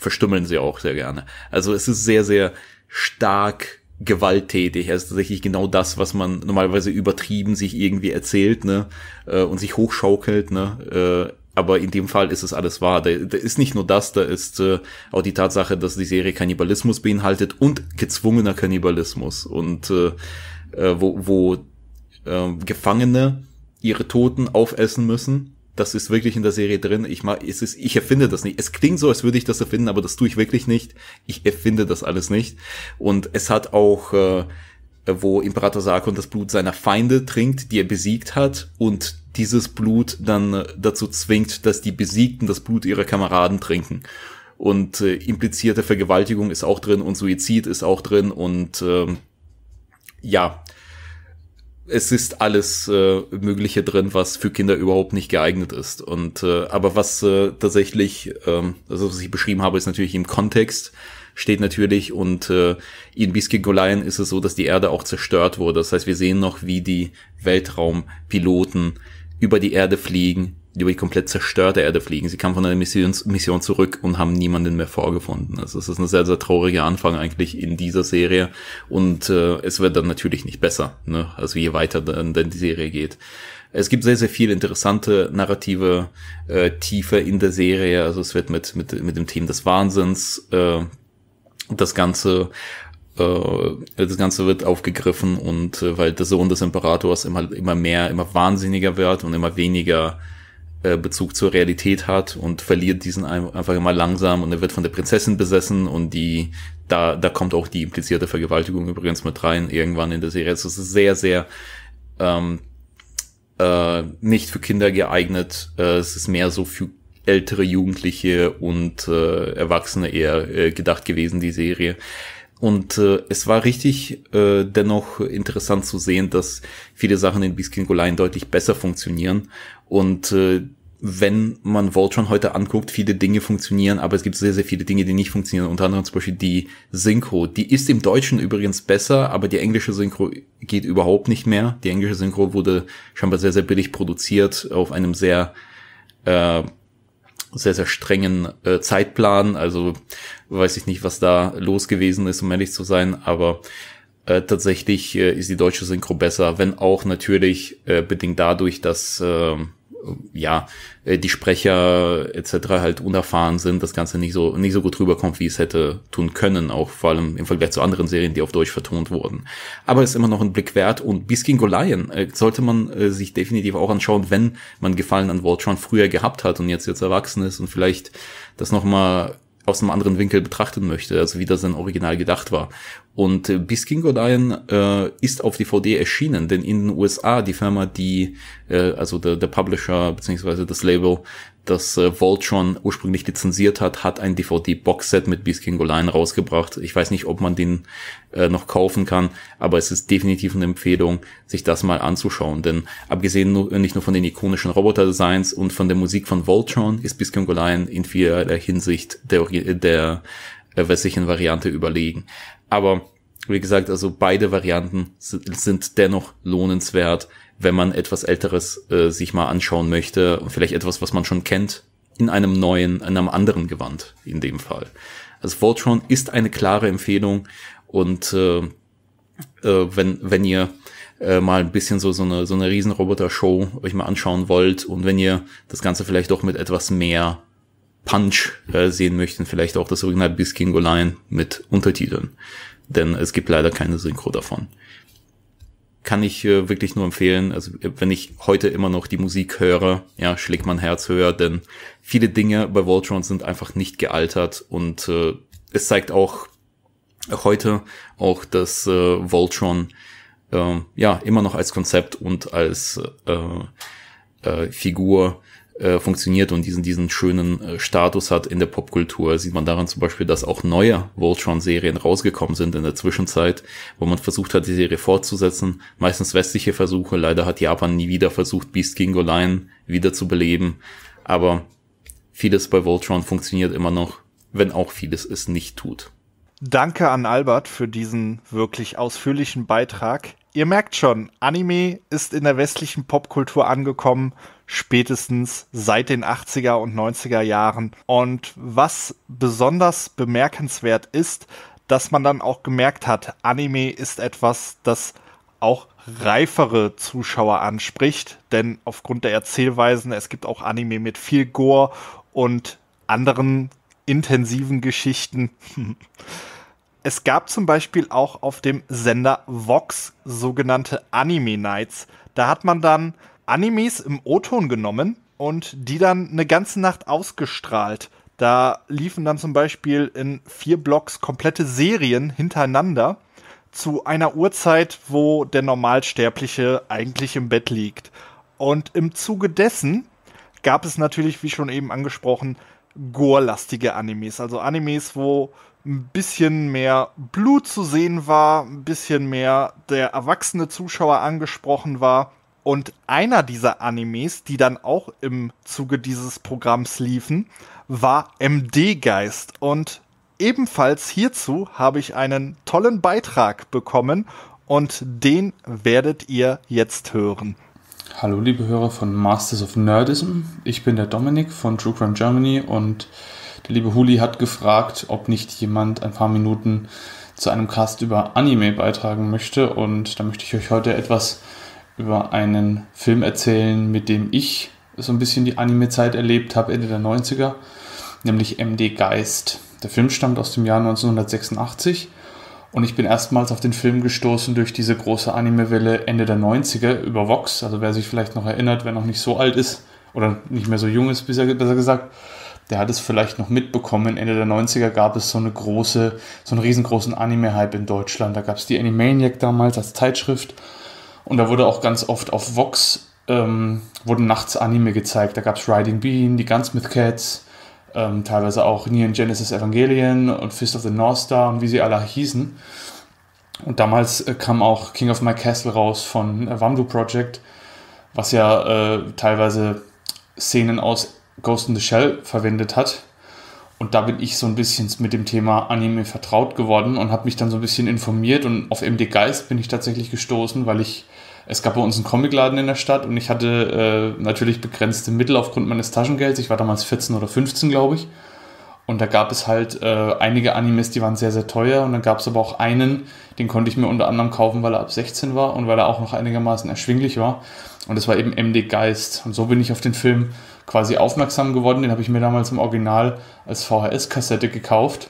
verstümmeln sie auch sehr gerne. Also es ist sehr, sehr stark gewalttätig. Es ist tatsächlich genau das, was man normalerweise übertrieben sich irgendwie erzählt, ne, äh, und sich hochschaukelt, ne, äh, aber in dem Fall ist es alles wahr. Da, da ist nicht nur das, da ist äh, auch die Tatsache, dass die Serie Kannibalismus beinhaltet und gezwungener Kannibalismus und äh, äh, wo, wo äh, Gefangene ihre Toten aufessen müssen das ist wirklich in der Serie drin. Ich mag, es ist, ich erfinde das nicht. Es klingt so, als würde ich das erfinden, aber das tue ich wirklich nicht. Ich erfinde das alles nicht. Und es hat auch, äh, wo Imperator Sarkon das Blut seiner Feinde trinkt, die er besiegt hat, und dieses Blut dann äh, dazu zwingt, dass die Besiegten das Blut ihrer Kameraden trinken. Und äh, implizierte Vergewaltigung ist auch drin und Suizid ist auch drin und äh, ja, es ist alles äh, Mögliche drin, was für Kinder überhaupt nicht geeignet ist. Und äh, aber was äh, tatsächlich, ähm, also was ich beschrieben habe, ist natürlich im Kontext steht natürlich und äh, in Biskegolaien ist es so, dass die Erde auch zerstört wurde. Das heißt, wir sehen noch, wie die Weltraumpiloten über die Erde fliegen, über die komplett zerstörte Erde fliegen. Sie kamen von einer Mission, Mission zurück und haben niemanden mehr vorgefunden. Also es ist ein sehr, sehr trauriger Anfang eigentlich in dieser Serie und äh, es wird dann natürlich nicht besser, ne? also je weiter dann, dann die Serie geht. Es gibt sehr, sehr viel interessante narrative äh, Tiefe in der Serie. Also es wird mit, mit, mit dem Thema des Wahnsinns äh, das Ganze äh, das Ganze wird aufgegriffen und äh, weil der Sohn des Imperators immer, immer mehr, immer wahnsinniger wird und immer weniger äh, Bezug zur Realität hat und verliert diesen einfach immer langsam und er wird von der Prinzessin besessen und die, da, da kommt auch die implizierte Vergewaltigung übrigens mit rein, irgendwann in der Serie. Es ist sehr, sehr ähm, äh, nicht für Kinder geeignet. Äh, es ist mehr so für ältere Jugendliche und äh, Erwachsene eher äh, gedacht gewesen, die Serie. Und äh, es war richtig äh, dennoch interessant zu sehen, dass viele Sachen in Beast Line deutlich besser funktionieren. Und äh, wenn man Voltron heute anguckt, viele Dinge funktionieren, aber es gibt sehr, sehr viele Dinge, die nicht funktionieren. Unter anderem zum Beispiel die Synchro. Die ist im Deutschen übrigens besser, aber die englische Synchro geht überhaupt nicht mehr. Die englische Synchro wurde scheinbar sehr, sehr billig produziert auf einem sehr äh, sehr, sehr strengen äh, Zeitplan. Also weiß ich nicht, was da los gewesen ist, um ehrlich zu sein. Aber äh, tatsächlich äh, ist die deutsche Synchro besser, wenn auch natürlich äh, bedingt dadurch, dass äh, ja äh, die Sprecher etc. halt unerfahren sind, das Ganze nicht so nicht so gut rüberkommt, wie es hätte tun können, auch vor allem im Vergleich zu anderen Serien, die auf Deutsch vertont wurden. Aber es ist immer noch ein Blick wert und Biskin Goliath äh, sollte man äh, sich definitiv auch anschauen, wenn man Gefallen an Voltron früher gehabt hat und jetzt jetzt erwachsen ist und vielleicht das noch mal aus einem anderen Winkel betrachten möchte, also wie das dann original gedacht war. Und äh, Biskin Godian äh, ist auf DVD erschienen, denn in den USA die Firma, die, äh, also der, der Publisher beziehungsweise das Label, das äh, Voltron ursprünglich lizenziert hat, hat ein DVD-Boxset mit Beast Line rausgebracht. Ich weiß nicht, ob man den äh, noch kaufen kann, aber es ist definitiv eine Empfehlung, sich das mal anzuschauen. Denn abgesehen nur, nicht nur von den ikonischen Roboter-Designs und von der Musik von Voltron ist Beast Line in vielerlei Hinsicht der, der äh, westlichen Variante überlegen. Aber wie gesagt, also beide Varianten sind dennoch lohnenswert wenn man etwas Älteres äh, sich mal anschauen möchte und vielleicht etwas, was man schon kennt, in einem neuen, in einem anderen Gewand in dem Fall. Also Voltron ist eine klare Empfehlung und äh, äh, wenn, wenn ihr äh, mal ein bisschen so, so eine, so eine Riesenroboter-Show euch mal anschauen wollt und wenn ihr das Ganze vielleicht doch mit etwas mehr Punch äh, sehen möchten, vielleicht auch das Original Biskingo Line mit Untertiteln. Denn es gibt leider keine Synchro davon kann ich äh, wirklich nur empfehlen. Also wenn ich heute immer noch die Musik höre, ja, schlägt mein Herz höher, denn viele Dinge bei Voltron sind einfach nicht gealtert und äh, es zeigt auch heute auch, dass äh, Voltron äh, ja immer noch als Konzept und als äh, äh, Figur äh, funktioniert und diesen, diesen schönen äh, Status hat in der Popkultur. Sieht man daran zum Beispiel, dass auch neue Voltron-Serien rausgekommen sind in der Zwischenzeit, wo man versucht hat, die Serie fortzusetzen. Meistens westliche Versuche. Leider hat Japan nie wieder versucht, Beast King Line wieder zu beleben. Aber vieles bei Voltron funktioniert immer noch, wenn auch vieles es nicht tut. Danke an Albert für diesen wirklich ausführlichen Beitrag. Ihr merkt schon, Anime ist in der westlichen Popkultur angekommen spätestens seit den 80er und 90er Jahren. Und was besonders bemerkenswert ist, dass man dann auch gemerkt hat, Anime ist etwas, das auch reifere Zuschauer anspricht, denn aufgrund der Erzählweisen, es gibt auch Anime mit viel Gore und anderen intensiven Geschichten. Es gab zum Beispiel auch auf dem Sender Vox sogenannte Anime Nights. Da hat man dann Animes im O-Ton genommen und die dann eine ganze Nacht ausgestrahlt. Da liefen dann zum Beispiel in vier Blocks komplette Serien hintereinander zu einer Uhrzeit, wo der Normalsterbliche eigentlich im Bett liegt. Und im Zuge dessen gab es natürlich, wie schon eben angesprochen, gore-lastige Animes. Also Animes, wo ein bisschen mehr Blut zu sehen war, ein bisschen mehr der erwachsene Zuschauer angesprochen war. Und einer dieser Animes, die dann auch im Zuge dieses Programms liefen, war MD Geist. Und ebenfalls hierzu habe ich einen tollen Beitrag bekommen und den werdet ihr jetzt hören. Hallo liebe Hörer von Masters of Nerdism. Ich bin der Dominik von True Crime Germany und der liebe Huli hat gefragt, ob nicht jemand ein paar Minuten zu einem Cast über Anime beitragen möchte und da möchte ich euch heute etwas über einen Film erzählen, mit dem ich so ein bisschen die Anime-Zeit erlebt habe, Ende der 90er, nämlich MD Geist. Der Film stammt aus dem Jahr 1986 und ich bin erstmals auf den Film gestoßen durch diese große Anime-Welle Ende der 90er über Vox. Also wer sich vielleicht noch erinnert, wer noch nicht so alt ist oder nicht mehr so jung ist, besser, gesagt, der hat es vielleicht noch mitbekommen. Ende der 90er gab es so eine große, so einen riesengroßen Anime-Hype in Deutschland. Da gab es die Animaniac damals als Zeitschrift und da wurde auch ganz oft auf Vox ähm, wurden nachts Anime gezeigt. Da gab es Riding Bean, die Gunsmith Cats, ähm, teilweise auch Neon Genesis Evangelion und Fist of the North Star und wie sie alle hießen. Und damals äh, kam auch King of My Castle raus von äh, Wamdu Project, was ja äh, teilweise Szenen aus Ghost in the Shell verwendet hat. Und da bin ich so ein bisschen mit dem Thema Anime vertraut geworden und habe mich dann so ein bisschen informiert. Und auf MD Geist bin ich tatsächlich gestoßen, weil ich, es gab bei uns einen Comicladen in der Stadt und ich hatte äh, natürlich begrenzte Mittel aufgrund meines Taschengelds. Ich war damals 14 oder 15, glaube ich. Und da gab es halt äh, einige Animes, die waren sehr, sehr teuer. Und dann gab es aber auch einen, den konnte ich mir unter anderem kaufen, weil er ab 16 war und weil er auch noch einigermaßen erschwinglich war. Und das war eben MD Geist. Und so bin ich auf den Film quasi aufmerksam geworden. Den habe ich mir damals im Original als VHS-Kassette gekauft.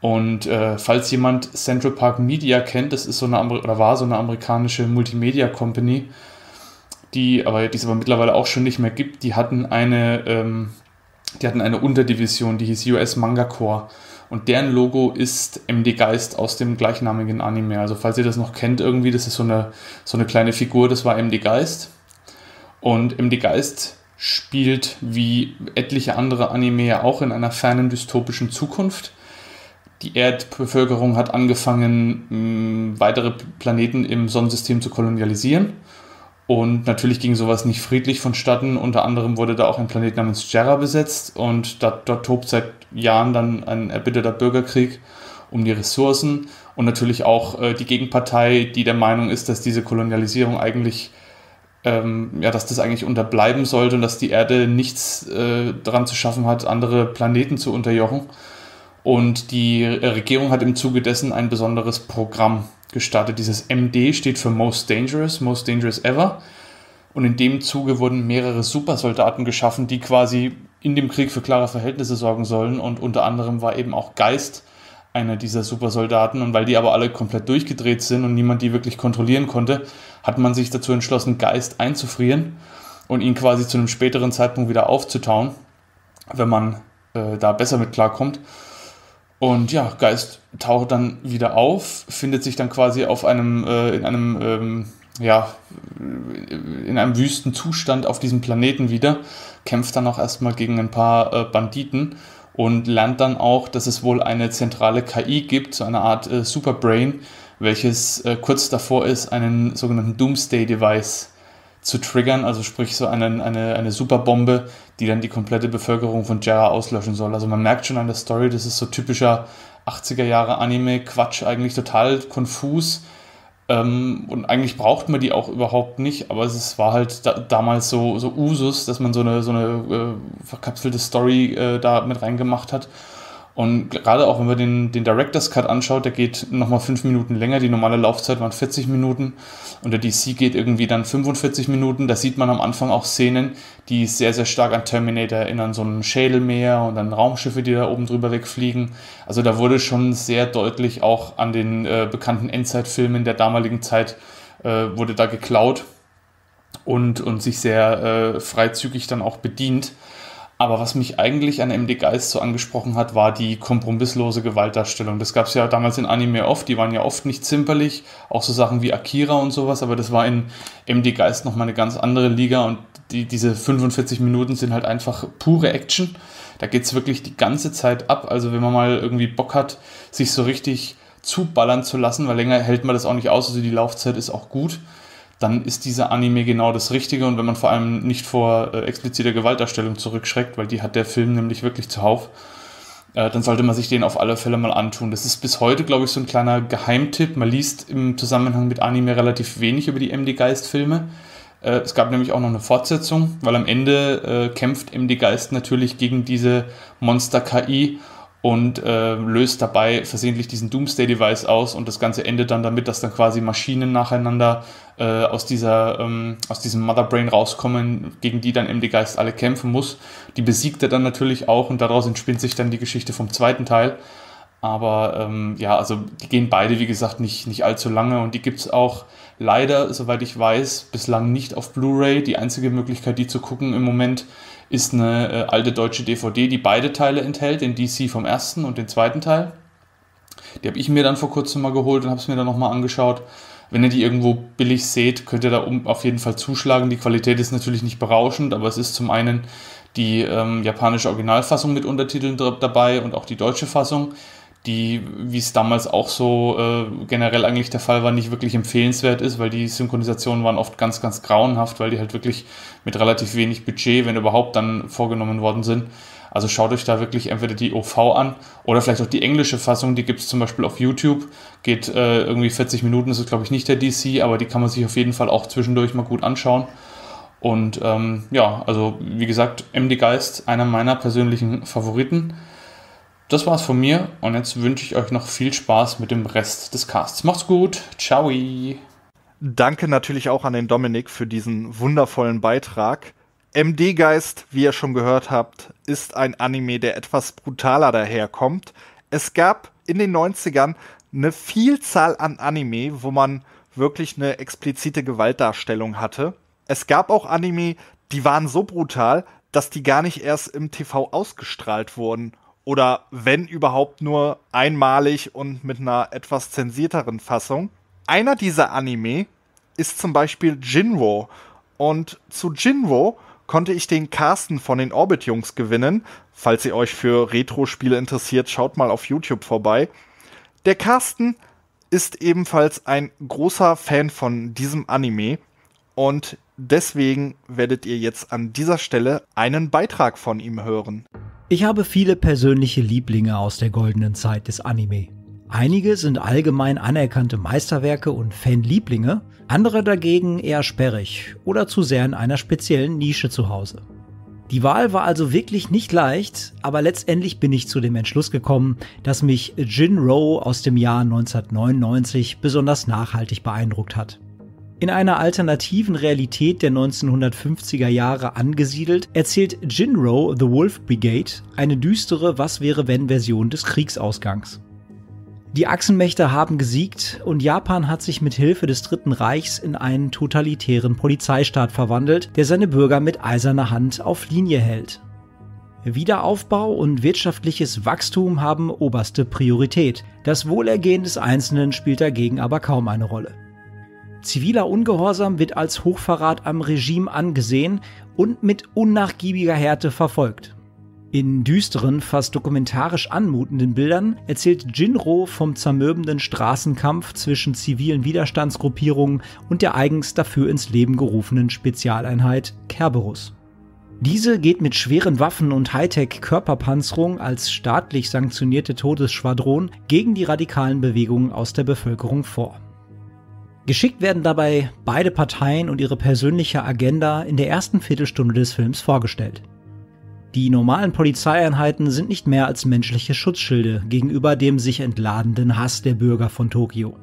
Und äh, falls jemand Central Park Media kennt, das ist so eine oder war so eine amerikanische Multimedia Company, die aber die es aber mittlerweile auch schon nicht mehr gibt. Die hatten eine ähm, die hatten eine Unterdivision, die hieß US Manga Corps. Und deren Logo ist MD Geist aus dem gleichnamigen Anime. Also falls ihr das noch kennt irgendwie, das ist so eine, so eine kleine Figur, das war MD Geist. Und MD Geist spielt wie etliche andere Anime ja auch in einer fernen dystopischen Zukunft. Die Erdbevölkerung hat angefangen, weitere Planeten im Sonnensystem zu kolonialisieren. Und natürlich ging sowas nicht friedlich vonstatten. Unter anderem wurde da auch ein Planet namens Jera besetzt und da, dort tobt seit Jahren dann ein erbitterter Bürgerkrieg um die Ressourcen und natürlich auch äh, die Gegenpartei, die der Meinung ist, dass diese Kolonialisierung eigentlich, ähm, ja, dass das eigentlich unterbleiben sollte und dass die Erde nichts äh, daran zu schaffen hat, andere Planeten zu unterjochen. Und die Regierung hat im Zuge dessen ein besonderes Programm gestartet. Dieses MD steht für Most Dangerous, Most Dangerous Ever. Und in dem Zuge wurden mehrere Supersoldaten geschaffen, die quasi in dem Krieg für klare Verhältnisse sorgen sollen. Und unter anderem war eben auch Geist einer dieser Supersoldaten. Und weil die aber alle komplett durchgedreht sind und niemand die wirklich kontrollieren konnte, hat man sich dazu entschlossen, Geist einzufrieren und ihn quasi zu einem späteren Zeitpunkt wieder aufzutauen, wenn man äh, da besser mit klarkommt. Und ja, Geist taucht dann wieder auf, findet sich dann quasi auf einem, äh, in einem, ähm, ja, in einem wüsten Zustand auf diesem Planeten wieder, kämpft dann auch erstmal gegen ein paar äh, Banditen und lernt dann auch, dass es wohl eine zentrale KI gibt, so eine Art äh, Superbrain, welches äh, kurz davor ist, einen sogenannten Doomsday-Device zu triggern, also sprich so eine, eine, eine Superbombe, die dann die komplette Bevölkerung von Jera auslöschen soll. Also man merkt schon an der Story, das ist so typischer 80er Jahre Anime, Quatsch, eigentlich total konfus. Ähm, und eigentlich braucht man die auch überhaupt nicht, aber es war halt da, damals so, so Usus, dass man so eine, so eine äh, verkapselte Story äh, da mit reingemacht hat. Und gerade auch wenn man den, den Director's Cut anschaut, der geht nochmal fünf Minuten länger. Die normale Laufzeit waren 40 Minuten und der DC geht irgendwie dann 45 Minuten. Da sieht man am Anfang auch Szenen, die sehr, sehr stark an Terminator erinnern. So ein Schädelmeer und dann Raumschiffe, die da oben drüber wegfliegen. Also da wurde schon sehr deutlich auch an den äh, bekannten Endzeitfilmen der damaligen Zeit äh, wurde da geklaut und, und sich sehr äh, freizügig dann auch bedient. Aber was mich eigentlich an MD Geist so angesprochen hat, war die kompromisslose Gewaltdarstellung. Das gab es ja damals in Anime oft, die waren ja oft nicht zimperlich, auch so Sachen wie Akira und sowas, aber das war in MD Geist nochmal eine ganz andere Liga und die, diese 45 Minuten sind halt einfach pure Action. Da geht's wirklich die ganze Zeit ab. Also wenn man mal irgendwie Bock hat, sich so richtig zuballern zu lassen, weil länger hält man das auch nicht aus, also die Laufzeit ist auch gut dann ist dieser Anime genau das Richtige und wenn man vor allem nicht vor äh, expliziter Gewaltdarstellung zurückschreckt, weil die hat der Film nämlich wirklich zuhauf, äh, dann sollte man sich den auf alle Fälle mal antun. Das ist bis heute, glaube ich, so ein kleiner Geheimtipp. Man liest im Zusammenhang mit Anime relativ wenig über die MD Geist Filme. Äh, es gab nämlich auch noch eine Fortsetzung, weil am Ende äh, kämpft MD Geist natürlich gegen diese Monster KI und äh, löst dabei versehentlich diesen Doomsday-Device aus und das Ganze endet dann damit, dass dann quasi Maschinen nacheinander äh, aus, dieser, ähm, aus diesem Motherbrain rauskommen, gegen die dann MD Geist alle kämpfen muss. Die besiegt er dann natürlich auch und daraus entspinnt sich dann die Geschichte vom zweiten Teil. Aber ähm, ja, also die gehen beide, wie gesagt, nicht, nicht allzu lange und die gibt es auch leider, soweit ich weiß, bislang nicht auf Blu-ray. Die einzige Möglichkeit, die zu gucken im Moment, ist eine äh, alte deutsche DVD, die beide Teile enthält, den DC vom ersten und den zweiten Teil. Die habe ich mir dann vor kurzem mal geholt und habe es mir dann nochmal angeschaut. Wenn ihr die irgendwo billig seht, könnt ihr da auf jeden Fall zuschlagen. Die Qualität ist natürlich nicht berauschend, aber es ist zum einen die ähm, japanische Originalfassung mit Untertiteln dabei und auch die deutsche Fassung die, wie es damals auch so äh, generell eigentlich der Fall war, nicht wirklich empfehlenswert ist, weil die Synchronisationen waren oft ganz, ganz grauenhaft, weil die halt wirklich mit relativ wenig Budget, wenn überhaupt, dann vorgenommen worden sind. Also schaut euch da wirklich entweder die OV an oder vielleicht auch die englische Fassung, die gibt es zum Beispiel auf YouTube, geht äh, irgendwie 40 Minuten, das ist glaube ich nicht der DC, aber die kann man sich auf jeden Fall auch zwischendurch mal gut anschauen. Und ähm, ja, also wie gesagt, MD Geist, einer meiner persönlichen Favoriten. Das war's von mir und jetzt wünsche ich euch noch viel Spaß mit dem Rest des Casts. Macht's gut. Ciao. Danke natürlich auch an den Dominik für diesen wundervollen Beitrag. MD Geist, wie ihr schon gehört habt, ist ein Anime, der etwas brutaler daherkommt. Es gab in den 90ern eine Vielzahl an Anime, wo man wirklich eine explizite Gewaltdarstellung hatte. Es gab auch Anime, die waren so brutal, dass die gar nicht erst im TV ausgestrahlt wurden. Oder wenn überhaupt nur einmalig und mit einer etwas zensierteren Fassung. Einer dieser Anime ist zum Beispiel Jinro. Und zu Jinro konnte ich den Carsten von den Orbit-Jungs gewinnen. Falls ihr euch für Retro-Spiele interessiert, schaut mal auf YouTube vorbei. Der Carsten ist ebenfalls ein großer Fan von diesem Anime und deswegen werdet ihr jetzt an dieser Stelle einen Beitrag von ihm hören. Ich habe viele persönliche Lieblinge aus der goldenen Zeit des Anime. Einige sind allgemein anerkannte Meisterwerke und Fanlieblinge, andere dagegen eher sperrig oder zu sehr in einer speziellen Nische zu Hause. Die Wahl war also wirklich nicht leicht, aber letztendlich bin ich zu dem Entschluss gekommen, dass mich Jinro aus dem Jahr 1999 besonders nachhaltig beeindruckt hat. In einer alternativen Realität der 1950er Jahre angesiedelt, erzählt Jinro The Wolf Brigade eine düstere Was wäre wenn Version des Kriegsausgangs. Die Achsenmächte haben gesiegt und Japan hat sich mit Hilfe des Dritten Reichs in einen totalitären Polizeistaat verwandelt, der seine Bürger mit eiserner Hand auf Linie hält. Wiederaufbau und wirtschaftliches Wachstum haben oberste Priorität. Das Wohlergehen des Einzelnen spielt dagegen aber kaum eine Rolle. Ziviler Ungehorsam wird als Hochverrat am Regime angesehen und mit unnachgiebiger Härte verfolgt. In düsteren, fast dokumentarisch anmutenden Bildern erzählt Jinro vom zermürbenden Straßenkampf zwischen zivilen Widerstandsgruppierungen und der eigens dafür ins Leben gerufenen Spezialeinheit Kerberus. Diese geht mit schweren Waffen und Hightech-Körperpanzerung als staatlich sanktionierte Todesschwadron gegen die radikalen Bewegungen aus der Bevölkerung vor. Geschickt werden dabei beide Parteien und ihre persönliche Agenda in der ersten Viertelstunde des Films vorgestellt. Die normalen Polizeieinheiten sind nicht mehr als menschliche Schutzschilde gegenüber dem sich entladenden Hass der Bürger von Tokio.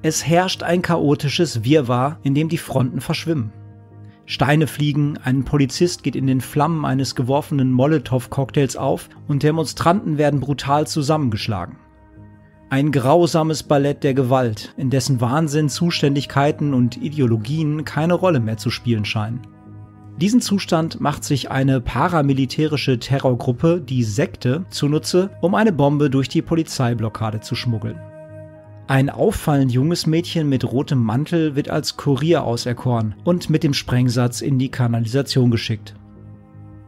Es herrscht ein chaotisches Wirrwarr, in dem die Fronten verschwimmen. Steine fliegen, ein Polizist geht in den Flammen eines geworfenen Molotow-Cocktails auf und Demonstranten werden brutal zusammengeschlagen. Ein grausames Ballett der Gewalt, in dessen Wahnsinn Zuständigkeiten und Ideologien keine Rolle mehr zu spielen scheinen. Diesen Zustand macht sich eine paramilitärische Terrorgruppe, die Sekte, zunutze, um eine Bombe durch die Polizeiblockade zu schmuggeln. Ein auffallend junges Mädchen mit rotem Mantel wird als Kurier auserkoren und mit dem Sprengsatz in die Kanalisation geschickt.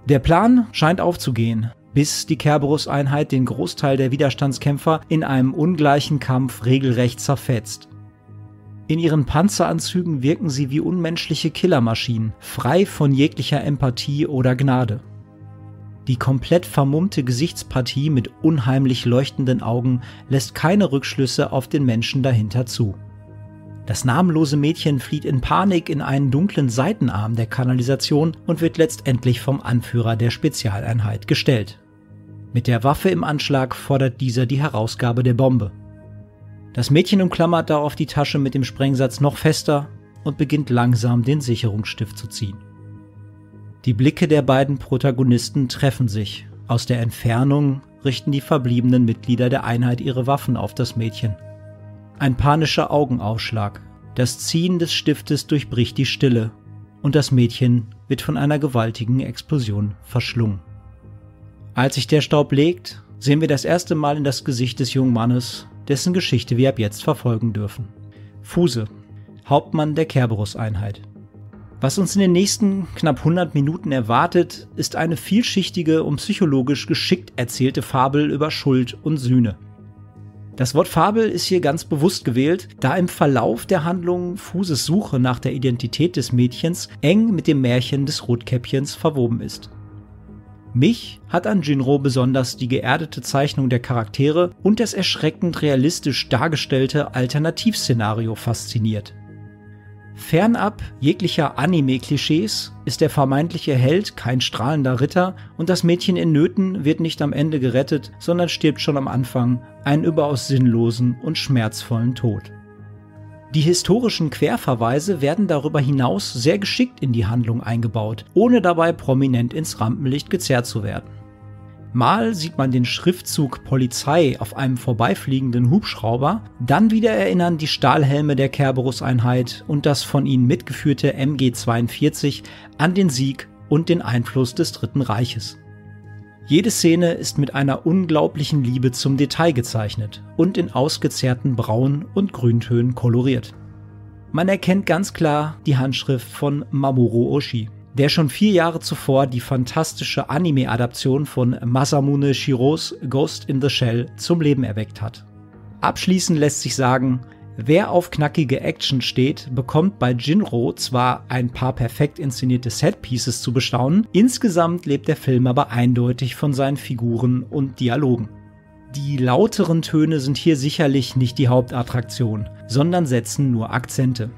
Der Plan scheint aufzugehen, bis die Kerberos-Einheit den Großteil der Widerstandskämpfer in einem ungleichen Kampf regelrecht zerfetzt. In ihren Panzeranzügen wirken sie wie unmenschliche Killermaschinen, frei von jeglicher Empathie oder Gnade. Die komplett vermummte Gesichtspartie mit unheimlich leuchtenden Augen lässt keine Rückschlüsse auf den Menschen dahinter zu. Das namenlose Mädchen flieht in Panik in einen dunklen Seitenarm der Kanalisation und wird letztendlich vom Anführer der Spezialeinheit gestellt. Mit der Waffe im Anschlag fordert dieser die Herausgabe der Bombe. Das Mädchen umklammert darauf die Tasche mit dem Sprengsatz noch fester und beginnt langsam den Sicherungsstift zu ziehen. Die Blicke der beiden Protagonisten treffen sich. Aus der Entfernung richten die verbliebenen Mitglieder der Einheit ihre Waffen auf das Mädchen. Ein panischer Augenaufschlag. Das Ziehen des Stiftes durchbricht die Stille und das Mädchen wird von einer gewaltigen Explosion verschlungen. Als sich der Staub legt, sehen wir das erste Mal in das Gesicht des jungen Mannes, dessen Geschichte wir ab jetzt verfolgen dürfen. Fuse, Hauptmann der Kerberos-Einheit. Was uns in den nächsten knapp 100 Minuten erwartet, ist eine vielschichtige und psychologisch geschickt erzählte Fabel über Schuld und Sühne. Das Wort Fabel ist hier ganz bewusst gewählt, da im Verlauf der Handlung Fuses Suche nach der Identität des Mädchens eng mit dem Märchen des Rotkäppchens verwoben ist. Mich hat an Jinro besonders die geerdete Zeichnung der Charaktere und das erschreckend realistisch dargestellte Alternativszenario fasziniert. Fernab jeglicher Anime-Klischees ist der vermeintliche Held kein strahlender Ritter und das Mädchen in Nöten wird nicht am Ende gerettet, sondern stirbt schon am Anfang einen überaus sinnlosen und schmerzvollen Tod. Die historischen Querverweise werden darüber hinaus sehr geschickt in die Handlung eingebaut, ohne dabei prominent ins Rampenlicht gezerrt zu werden. Mal sieht man den Schriftzug Polizei auf einem vorbeifliegenden Hubschrauber, dann wieder erinnern die Stahlhelme der Kerberos-Einheit und das von ihnen mitgeführte MG-42 an den Sieg und den Einfluss des Dritten Reiches. Jede Szene ist mit einer unglaublichen Liebe zum Detail gezeichnet und in ausgezerrten Braun- und Grüntönen koloriert. Man erkennt ganz klar die Handschrift von Mamoru Oshii der schon vier Jahre zuvor die fantastische Anime-Adaption von Masamune Shiros Ghost in the Shell zum Leben erweckt hat. Abschließend lässt sich sagen, wer auf knackige Action steht, bekommt bei Jinro zwar ein paar perfekt inszenierte Setpieces zu bestaunen, insgesamt lebt der Film aber eindeutig von seinen Figuren und Dialogen. Die lauteren Töne sind hier sicherlich nicht die Hauptattraktion, sondern setzen nur Akzente.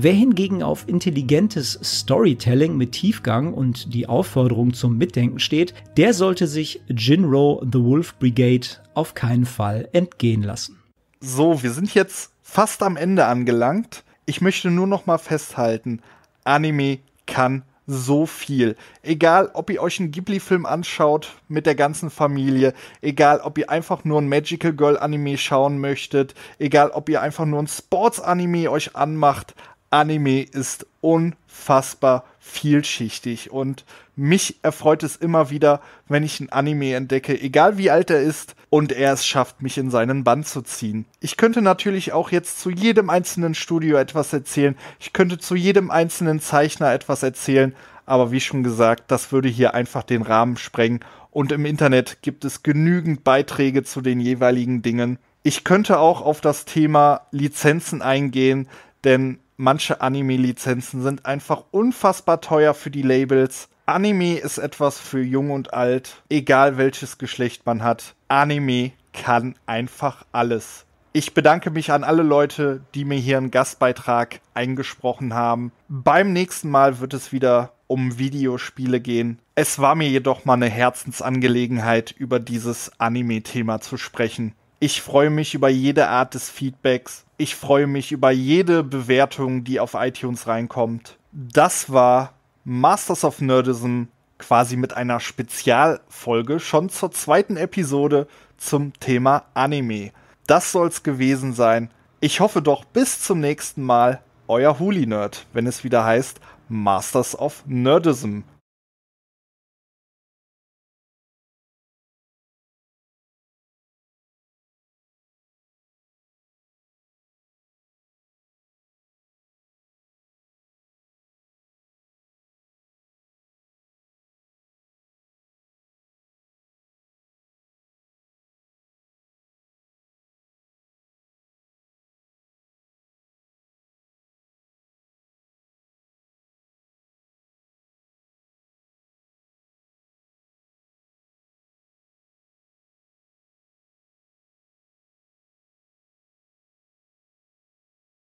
Wer hingegen auf intelligentes Storytelling mit Tiefgang und die Aufforderung zum Mitdenken steht, der sollte sich Jinro The Wolf Brigade auf keinen Fall entgehen lassen. So, wir sind jetzt fast am Ende angelangt. Ich möchte nur noch mal festhalten, Anime kann so viel. Egal, ob ihr euch einen Ghibli-Film anschaut mit der ganzen Familie, egal, ob ihr einfach nur ein Magical Girl Anime schauen möchtet, egal, ob ihr einfach nur ein Sports Anime euch anmacht, Anime ist unfassbar vielschichtig und mich erfreut es immer wieder, wenn ich einen Anime entdecke, egal wie alt er ist, und er es schafft, mich in seinen Bann zu ziehen. Ich könnte natürlich auch jetzt zu jedem einzelnen Studio etwas erzählen, ich könnte zu jedem einzelnen Zeichner etwas erzählen, aber wie schon gesagt, das würde hier einfach den Rahmen sprengen und im Internet gibt es genügend Beiträge zu den jeweiligen Dingen. Ich könnte auch auf das Thema Lizenzen eingehen, denn manche Anime-Lizenzen sind einfach unfassbar teuer für die Labels. Anime ist etwas für jung und alt, egal welches Geschlecht man hat. Anime kann einfach alles. Ich bedanke mich an alle Leute, die mir hier einen Gastbeitrag eingesprochen haben. Beim nächsten Mal wird es wieder um Videospiele gehen. Es war mir jedoch mal eine Herzensangelegenheit, über dieses Anime-Thema zu sprechen. Ich freue mich über jede Art des Feedbacks. Ich freue mich über jede Bewertung, die auf iTunes reinkommt. Das war Masters of Nerdism quasi mit einer Spezialfolge schon zur zweiten Episode zum Thema Anime. Das soll's gewesen sein. Ich hoffe doch bis zum nächsten Mal. Euer Huli Nerd, wenn es wieder heißt Masters of Nerdism.